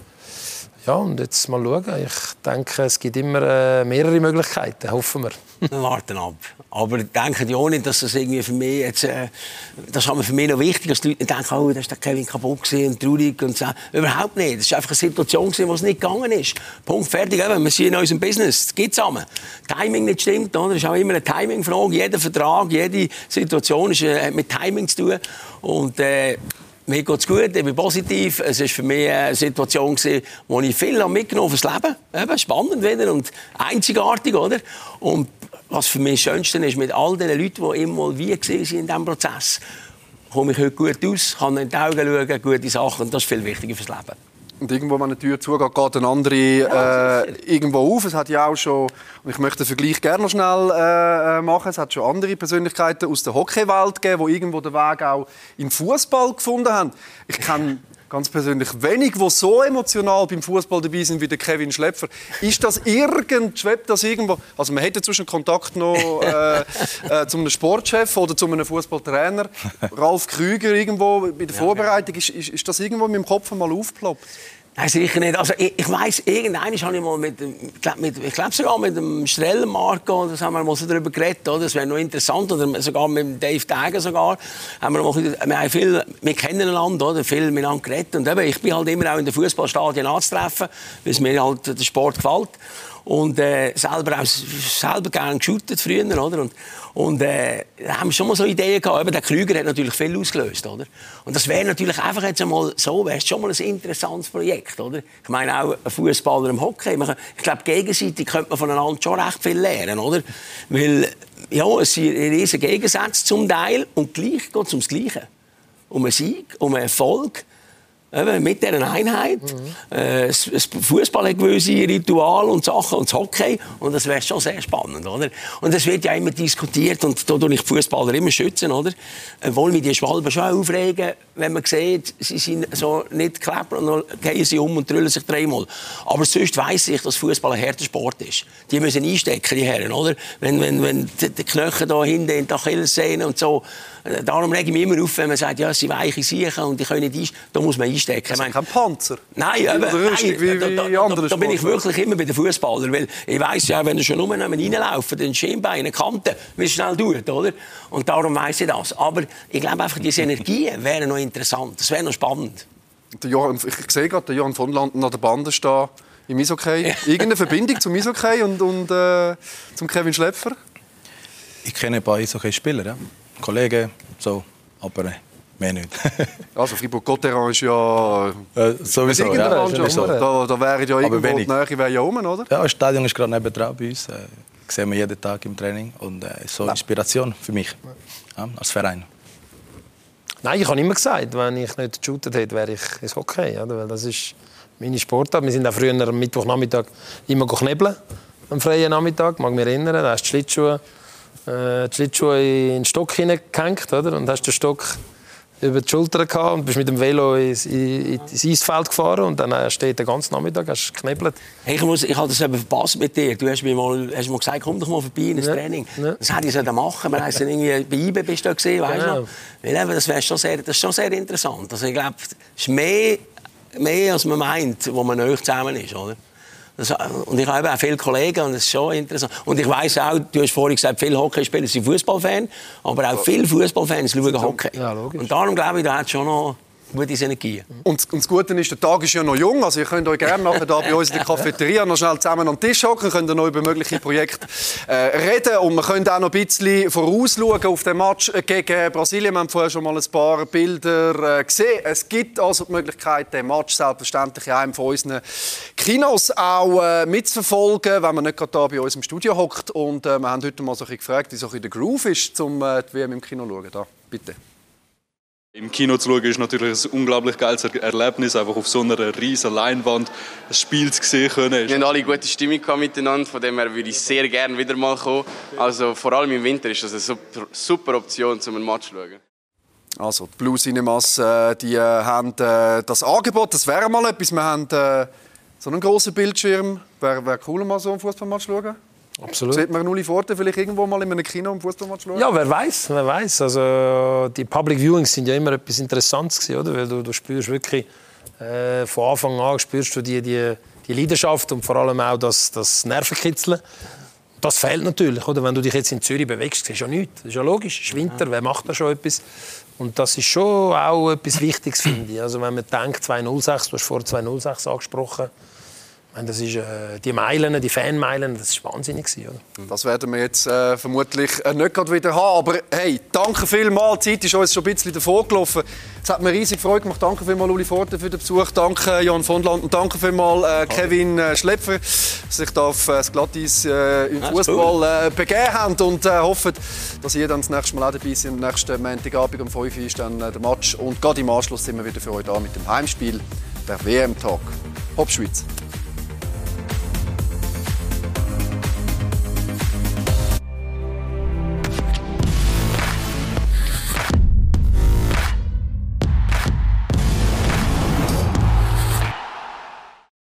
Ja, und jetzt mal schauen. Ich denke, es gibt immer äh, mehrere Möglichkeiten, hoffen wir. Wir warten ab. Aber denken ja auch nicht, dass das irgendwie für mich jetzt, äh, das ist für mich noch wichtig, dass die Leute nicht denken, oh, da ist der Kevin kaputt gewesen und traurig und so. Überhaupt nicht. Es war einfach eine Situation, gewesen, wo es nicht gegangen ist. Punkt, fertig. Eben. Wir sind in unserem Business. Es geht zusammen. Timing nicht stimmt, oder? Es ist auch immer eine Timing-Frage. Jeder Vertrag, jede Situation ist, äh, hat mit Timing zu tun. Und, äh, mir geht's gut, ich bin positiv. Es war für mich eine Situation, gewesen, wo ich viel mitgenommen fürs Leben. Eben, spannend wieder und einzigartig, oder? Und was für mich das Schönste ist, mit all den Leuten, die involviert waren in diesem Prozess, komme ich heute gut aus, kann in die Augen schauen, gute Sachen. Und das ist viel wichtiger fürs Leben. Und irgendwo, wenn eine Tür zugeht, geht eine andere äh, irgendwo auf. Es hat ja auch schon, und ich möchte den Vergleich gerne noch schnell äh, äh, machen, es hat schon andere Persönlichkeiten aus der Hockeywelt gegeben, die irgendwo den Weg auch im Fußball gefunden haben. Ich kenne ganz persönlich wenig, die so emotional beim Fußball dabei sind wie der Kevin Schlepfer. Ist das irgend, schwebt das irgendwo? Also man hätte zwischen Kontakt noch äh, äh, zu einem Sportchef oder zu einem Fußballtrainer. Ralf Krüger irgendwo bei der Vorbereitung. Ist, ist, ist das irgendwo in meinem Kopf mal aufgeploppt? Nein, sicher nicht. Also, ich, ich weiss, irgendwann habe ich mal mit, glaube mit, ich glaub sogar mit dem Streller Marco, haben wir mal so darüber geredet, oder? das wäre noch interessant, oder sogar mit Dave Degen sogar, haben wir, mal, wir, haben viel, wir kennen einander, oder? viel miteinander geredet und eben, ich bin halt immer auch in den Fußballstadien anzutreffen, weil es mir halt der Sport gefällt und äh, selber auch selber gerne geshootet früher, oder? Und, und äh, da haben wir schon mal so Ideen gehabt. Eben, der Krüger hat natürlich viel ausgelöst, oder? Und das wäre natürlich einfach jetzt einmal so, wäre schon mal ein interessantes Projekt, oder? Ich meine auch ein Fußballer im Hockey. Man Ich glaube, gegenseitig könnte man voneinander schon recht viel lernen, oder? Weil ja, es sind riesige Gegensätze zum Teil und gleich geht es ums Gleiche. Um einen Sieg, um einen Erfolg. Mit dieser Einheit. Äh, das das Fußball hat gewisse Rituale und Sachen und das Hockey. Und das wäre schon sehr spannend, oder? Und es wird ja immer diskutiert und da tue ich die Fußballer immer schützen, oder? Obwohl mich die Schwalben schon aufregen, wenn man sieht, sie sind so nicht kleber und dann gehen sie um und drüllen sich dreimal. Aber sonst weiss ich, dass Fußball ein harter Sport ist. Die müssen einstecken, die Herren, oder? Wenn, wenn, wenn die Knöchel da hinten in die Achillessehne und so. Darum rege ich mich immer auf, wenn man sagt, ja, es sind weiche Siechen und die können nicht einstecken. Da muss man einstecken. Ich meine, Kein Panzer. Nein, aber, nein, wie- da, wie da, andere da, da bin ich wirklich immer bei den Fußballern, weil ich weiss ja, wenn er schon nur reinlaufen, den Schienbein, Kante, wie es schnell tut, oder? Und darum weiss ich das. Aber ich glaube einfach, diese Energien wären noch interessant, das wäre noch spannend. Der Johann, ich sehe gerade, der Johann von Landen an der Bande stehen im Eishockey. Irgendeine Verbindung zum Eishockey und, und äh, zum Kevin Schlepfer? Ich kenne ein paar Eishockey-Spieler, ja. Kollegen, so, aber äh, mehr nicht. Also Fribourg-Gotteron ist ja... äh, sowieso, ja. Mannschaft. sowieso. Da, da wäre ja irgendwo die. Nähe wäre ja oben, oder? Ja, das Stadion ist gerade nebenan bei uns. Äh, sehen wir jeden Tag im Training und äh, ist so Inspiration für mich ja, als Verein. Nein, ich habe immer gesagt, wenn ich nicht geshootet hätte, wäre ich ins Hockey. Oder? Weil das ist meine Sportart. Wir sind auch früher am Mittwochnachmittag immer knebeln, am freien Nachmittag, mag mich erinnern. Da hast du die Schlittschuhe, äh, die Schlittschuhe in den Stock hineingehängt, oder? Und hast den Stock über die Schulter gehabt und bist mit dem Velo ins, ins Eisfeld gefahren und dann hast du den ganzen Nachmittag hast geknebelt. Hey, ich, muss, ich habe das eben verpasst mit dir. Du hast mir mal, hast mir gesagt, komm doch mal vorbei in das Ja. Training. Ja. Das hätte ich sollen machen. Wir haben irgendwie bei IBE bist du da gesehen, weißt Genau. du? noch? Das schon sehr, das ist schon sehr interessant. Also ich glaube, es ist mehr, mehr als man meint, wo man näher zusammen ist, oder? Das, und ich habe auch viele Kollegen und das ist schon interessant. Und ich weiss auch, du hast vorhin gesagt, viele Hockeyspieler sind Fußballfan, aber auch viele Fußballfans schauen Hockey. Ja, logisch. Und darum glaube ich, da hat schon noch gute Synergien. Und, und das Gute ist, der Tag ist ja noch jung. Also ihr könnt euch gerne nachher da bei uns in der Cafeteria noch schnell zusammen den Tisch hocken, könnt noch über mögliche Projekte äh, reden. Und wir können auch noch ein bisschen vorausschauen auf den Match gegen Brasilien. Wir haben vorher schon mal ein paar Bilder äh, gesehen. Es gibt also die Möglichkeit, den Match selbstverständlich in einem von unseren Kinos auch äh, mitzuverfolgen, wenn man nicht gerade da bei uns im Studio hockt. Und äh, wir haben heute mal so ein bisschen gefragt, wie so ein bisschen der Groove ist, um äh, die WM im Kino zu schauen. Da, bitte. Im Kino zu schauen ist natürlich ein unglaublich geiles Er- Erlebnis, einfach auf so einer riesen Leinwand ein Spiel zu sehen können. Wir haben alle gute Stimmung gehabt miteinander, von dem her würde ich sehr gerne wieder mal kommen. Also vor allem im Winter ist das eine super, super Option, um einen Match zu schauen. Also, die Blue Cinemas äh, die, äh, haben äh, das Angebot. Das wäre mal etwas. Wir haben so einen grossen Bildschirm. Wäre wär cool, mal so einen Fußballmatch zu schauen. Absolut. Sieht man Uli Forte vielleicht irgendwo mal in einem Kino einen Fußballmatch schauen? Ja, wer weiß, wer weiß. Also die Public Viewings sind ja immer etwas Interessantes gewesen, oder? Weil du, du spürst wirklich äh, von Anfang an spürst du die, die, die Leidenschaft und vor allem auch das, das Nervenkitzeln. Das fehlt natürlich, oder? Wenn du dich jetzt in Zürich bewegst, du ja nichts. Das ist ja logisch. Es ist Winter, wer macht da schon etwas? Und das ist schon auch etwas Wichtiges, finde ich. Also wenn man denkt, 206, du hast vorhin 206 angesprochen, das ist, äh, die Meilen, die Fanmeilen, das war wahnsinnig. gewesen, Oder? Das werden wir jetzt äh, vermutlich äh, nicht gerade wieder haben. Aber hey, danke vielmals. Die Zeit ist uns schon ein bisschen davor gelaufen. Es hat mir riesig Freude gemacht. Danke vielmals, Uli Forte, für den Besuch. Danke, Jan von Land. Und danke vielmals, äh, Kevin äh, Schlepfer, dass sich da auf äh, das Glatteis äh, im Ja, Fußball äh, begeben haben. Und äh, hoffen, dass ihr dann das nächste Mal auch dabei seid. Am nächsten Montagabend um 5 Uhr ist dann äh, der Match. Und gerade im Anschluss sind wir wieder für euch da mit dem Heimspiel, der WM-Tag. Hopp Schweiz.